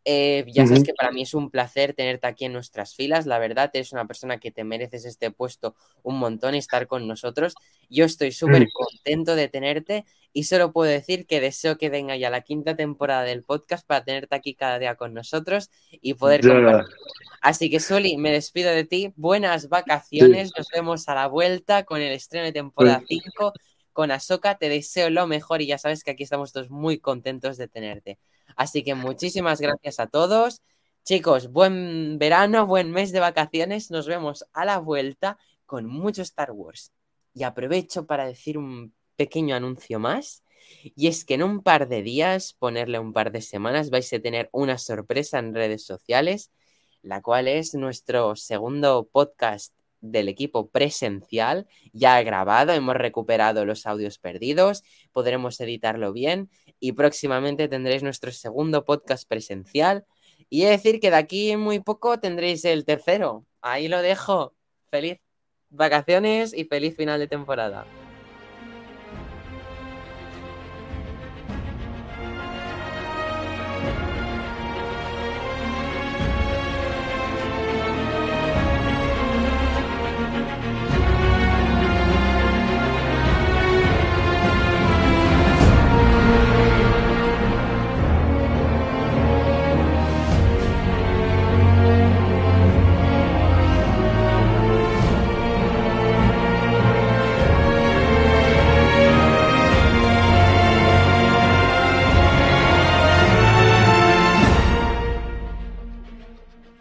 Eh, ya sabes que para mí es un placer tenerte aquí en nuestras filas. La verdad, eres una persona que te mereces este puesto un montón y estar con nosotros. Yo estoy súper contento de tenerte y solo puedo decir que deseo que venga ya la quinta temporada del podcast para tenerte aquí cada día con nosotros y poder compartir. Así que, Soli, me despido de ti. Buenas vacaciones. Nos vemos a la vuelta con el estreno de temporada 5 con Asoka. Te deseo lo mejor y ya sabes que aquí estamos todos muy contentos de tenerte. Así que muchísimas gracias a todos. Chicos, buen verano, buen mes de vacaciones. Nos vemos a la vuelta con mucho Star Wars. Y aprovecho para decir un pequeño anuncio más. Y es que en un par de días, ponerle un par de semanas, vais a tener una sorpresa en redes sociales, la cual es nuestro segundo podcast del equipo presencial, ya grabado, hemos recuperado los audios perdidos, podremos editarlo bien y próximamente tendréis nuestro segundo podcast presencial. Y he decir que de aquí muy poco tendréis el tercero. Ahí lo dejo. Feliz vacaciones y feliz final de temporada.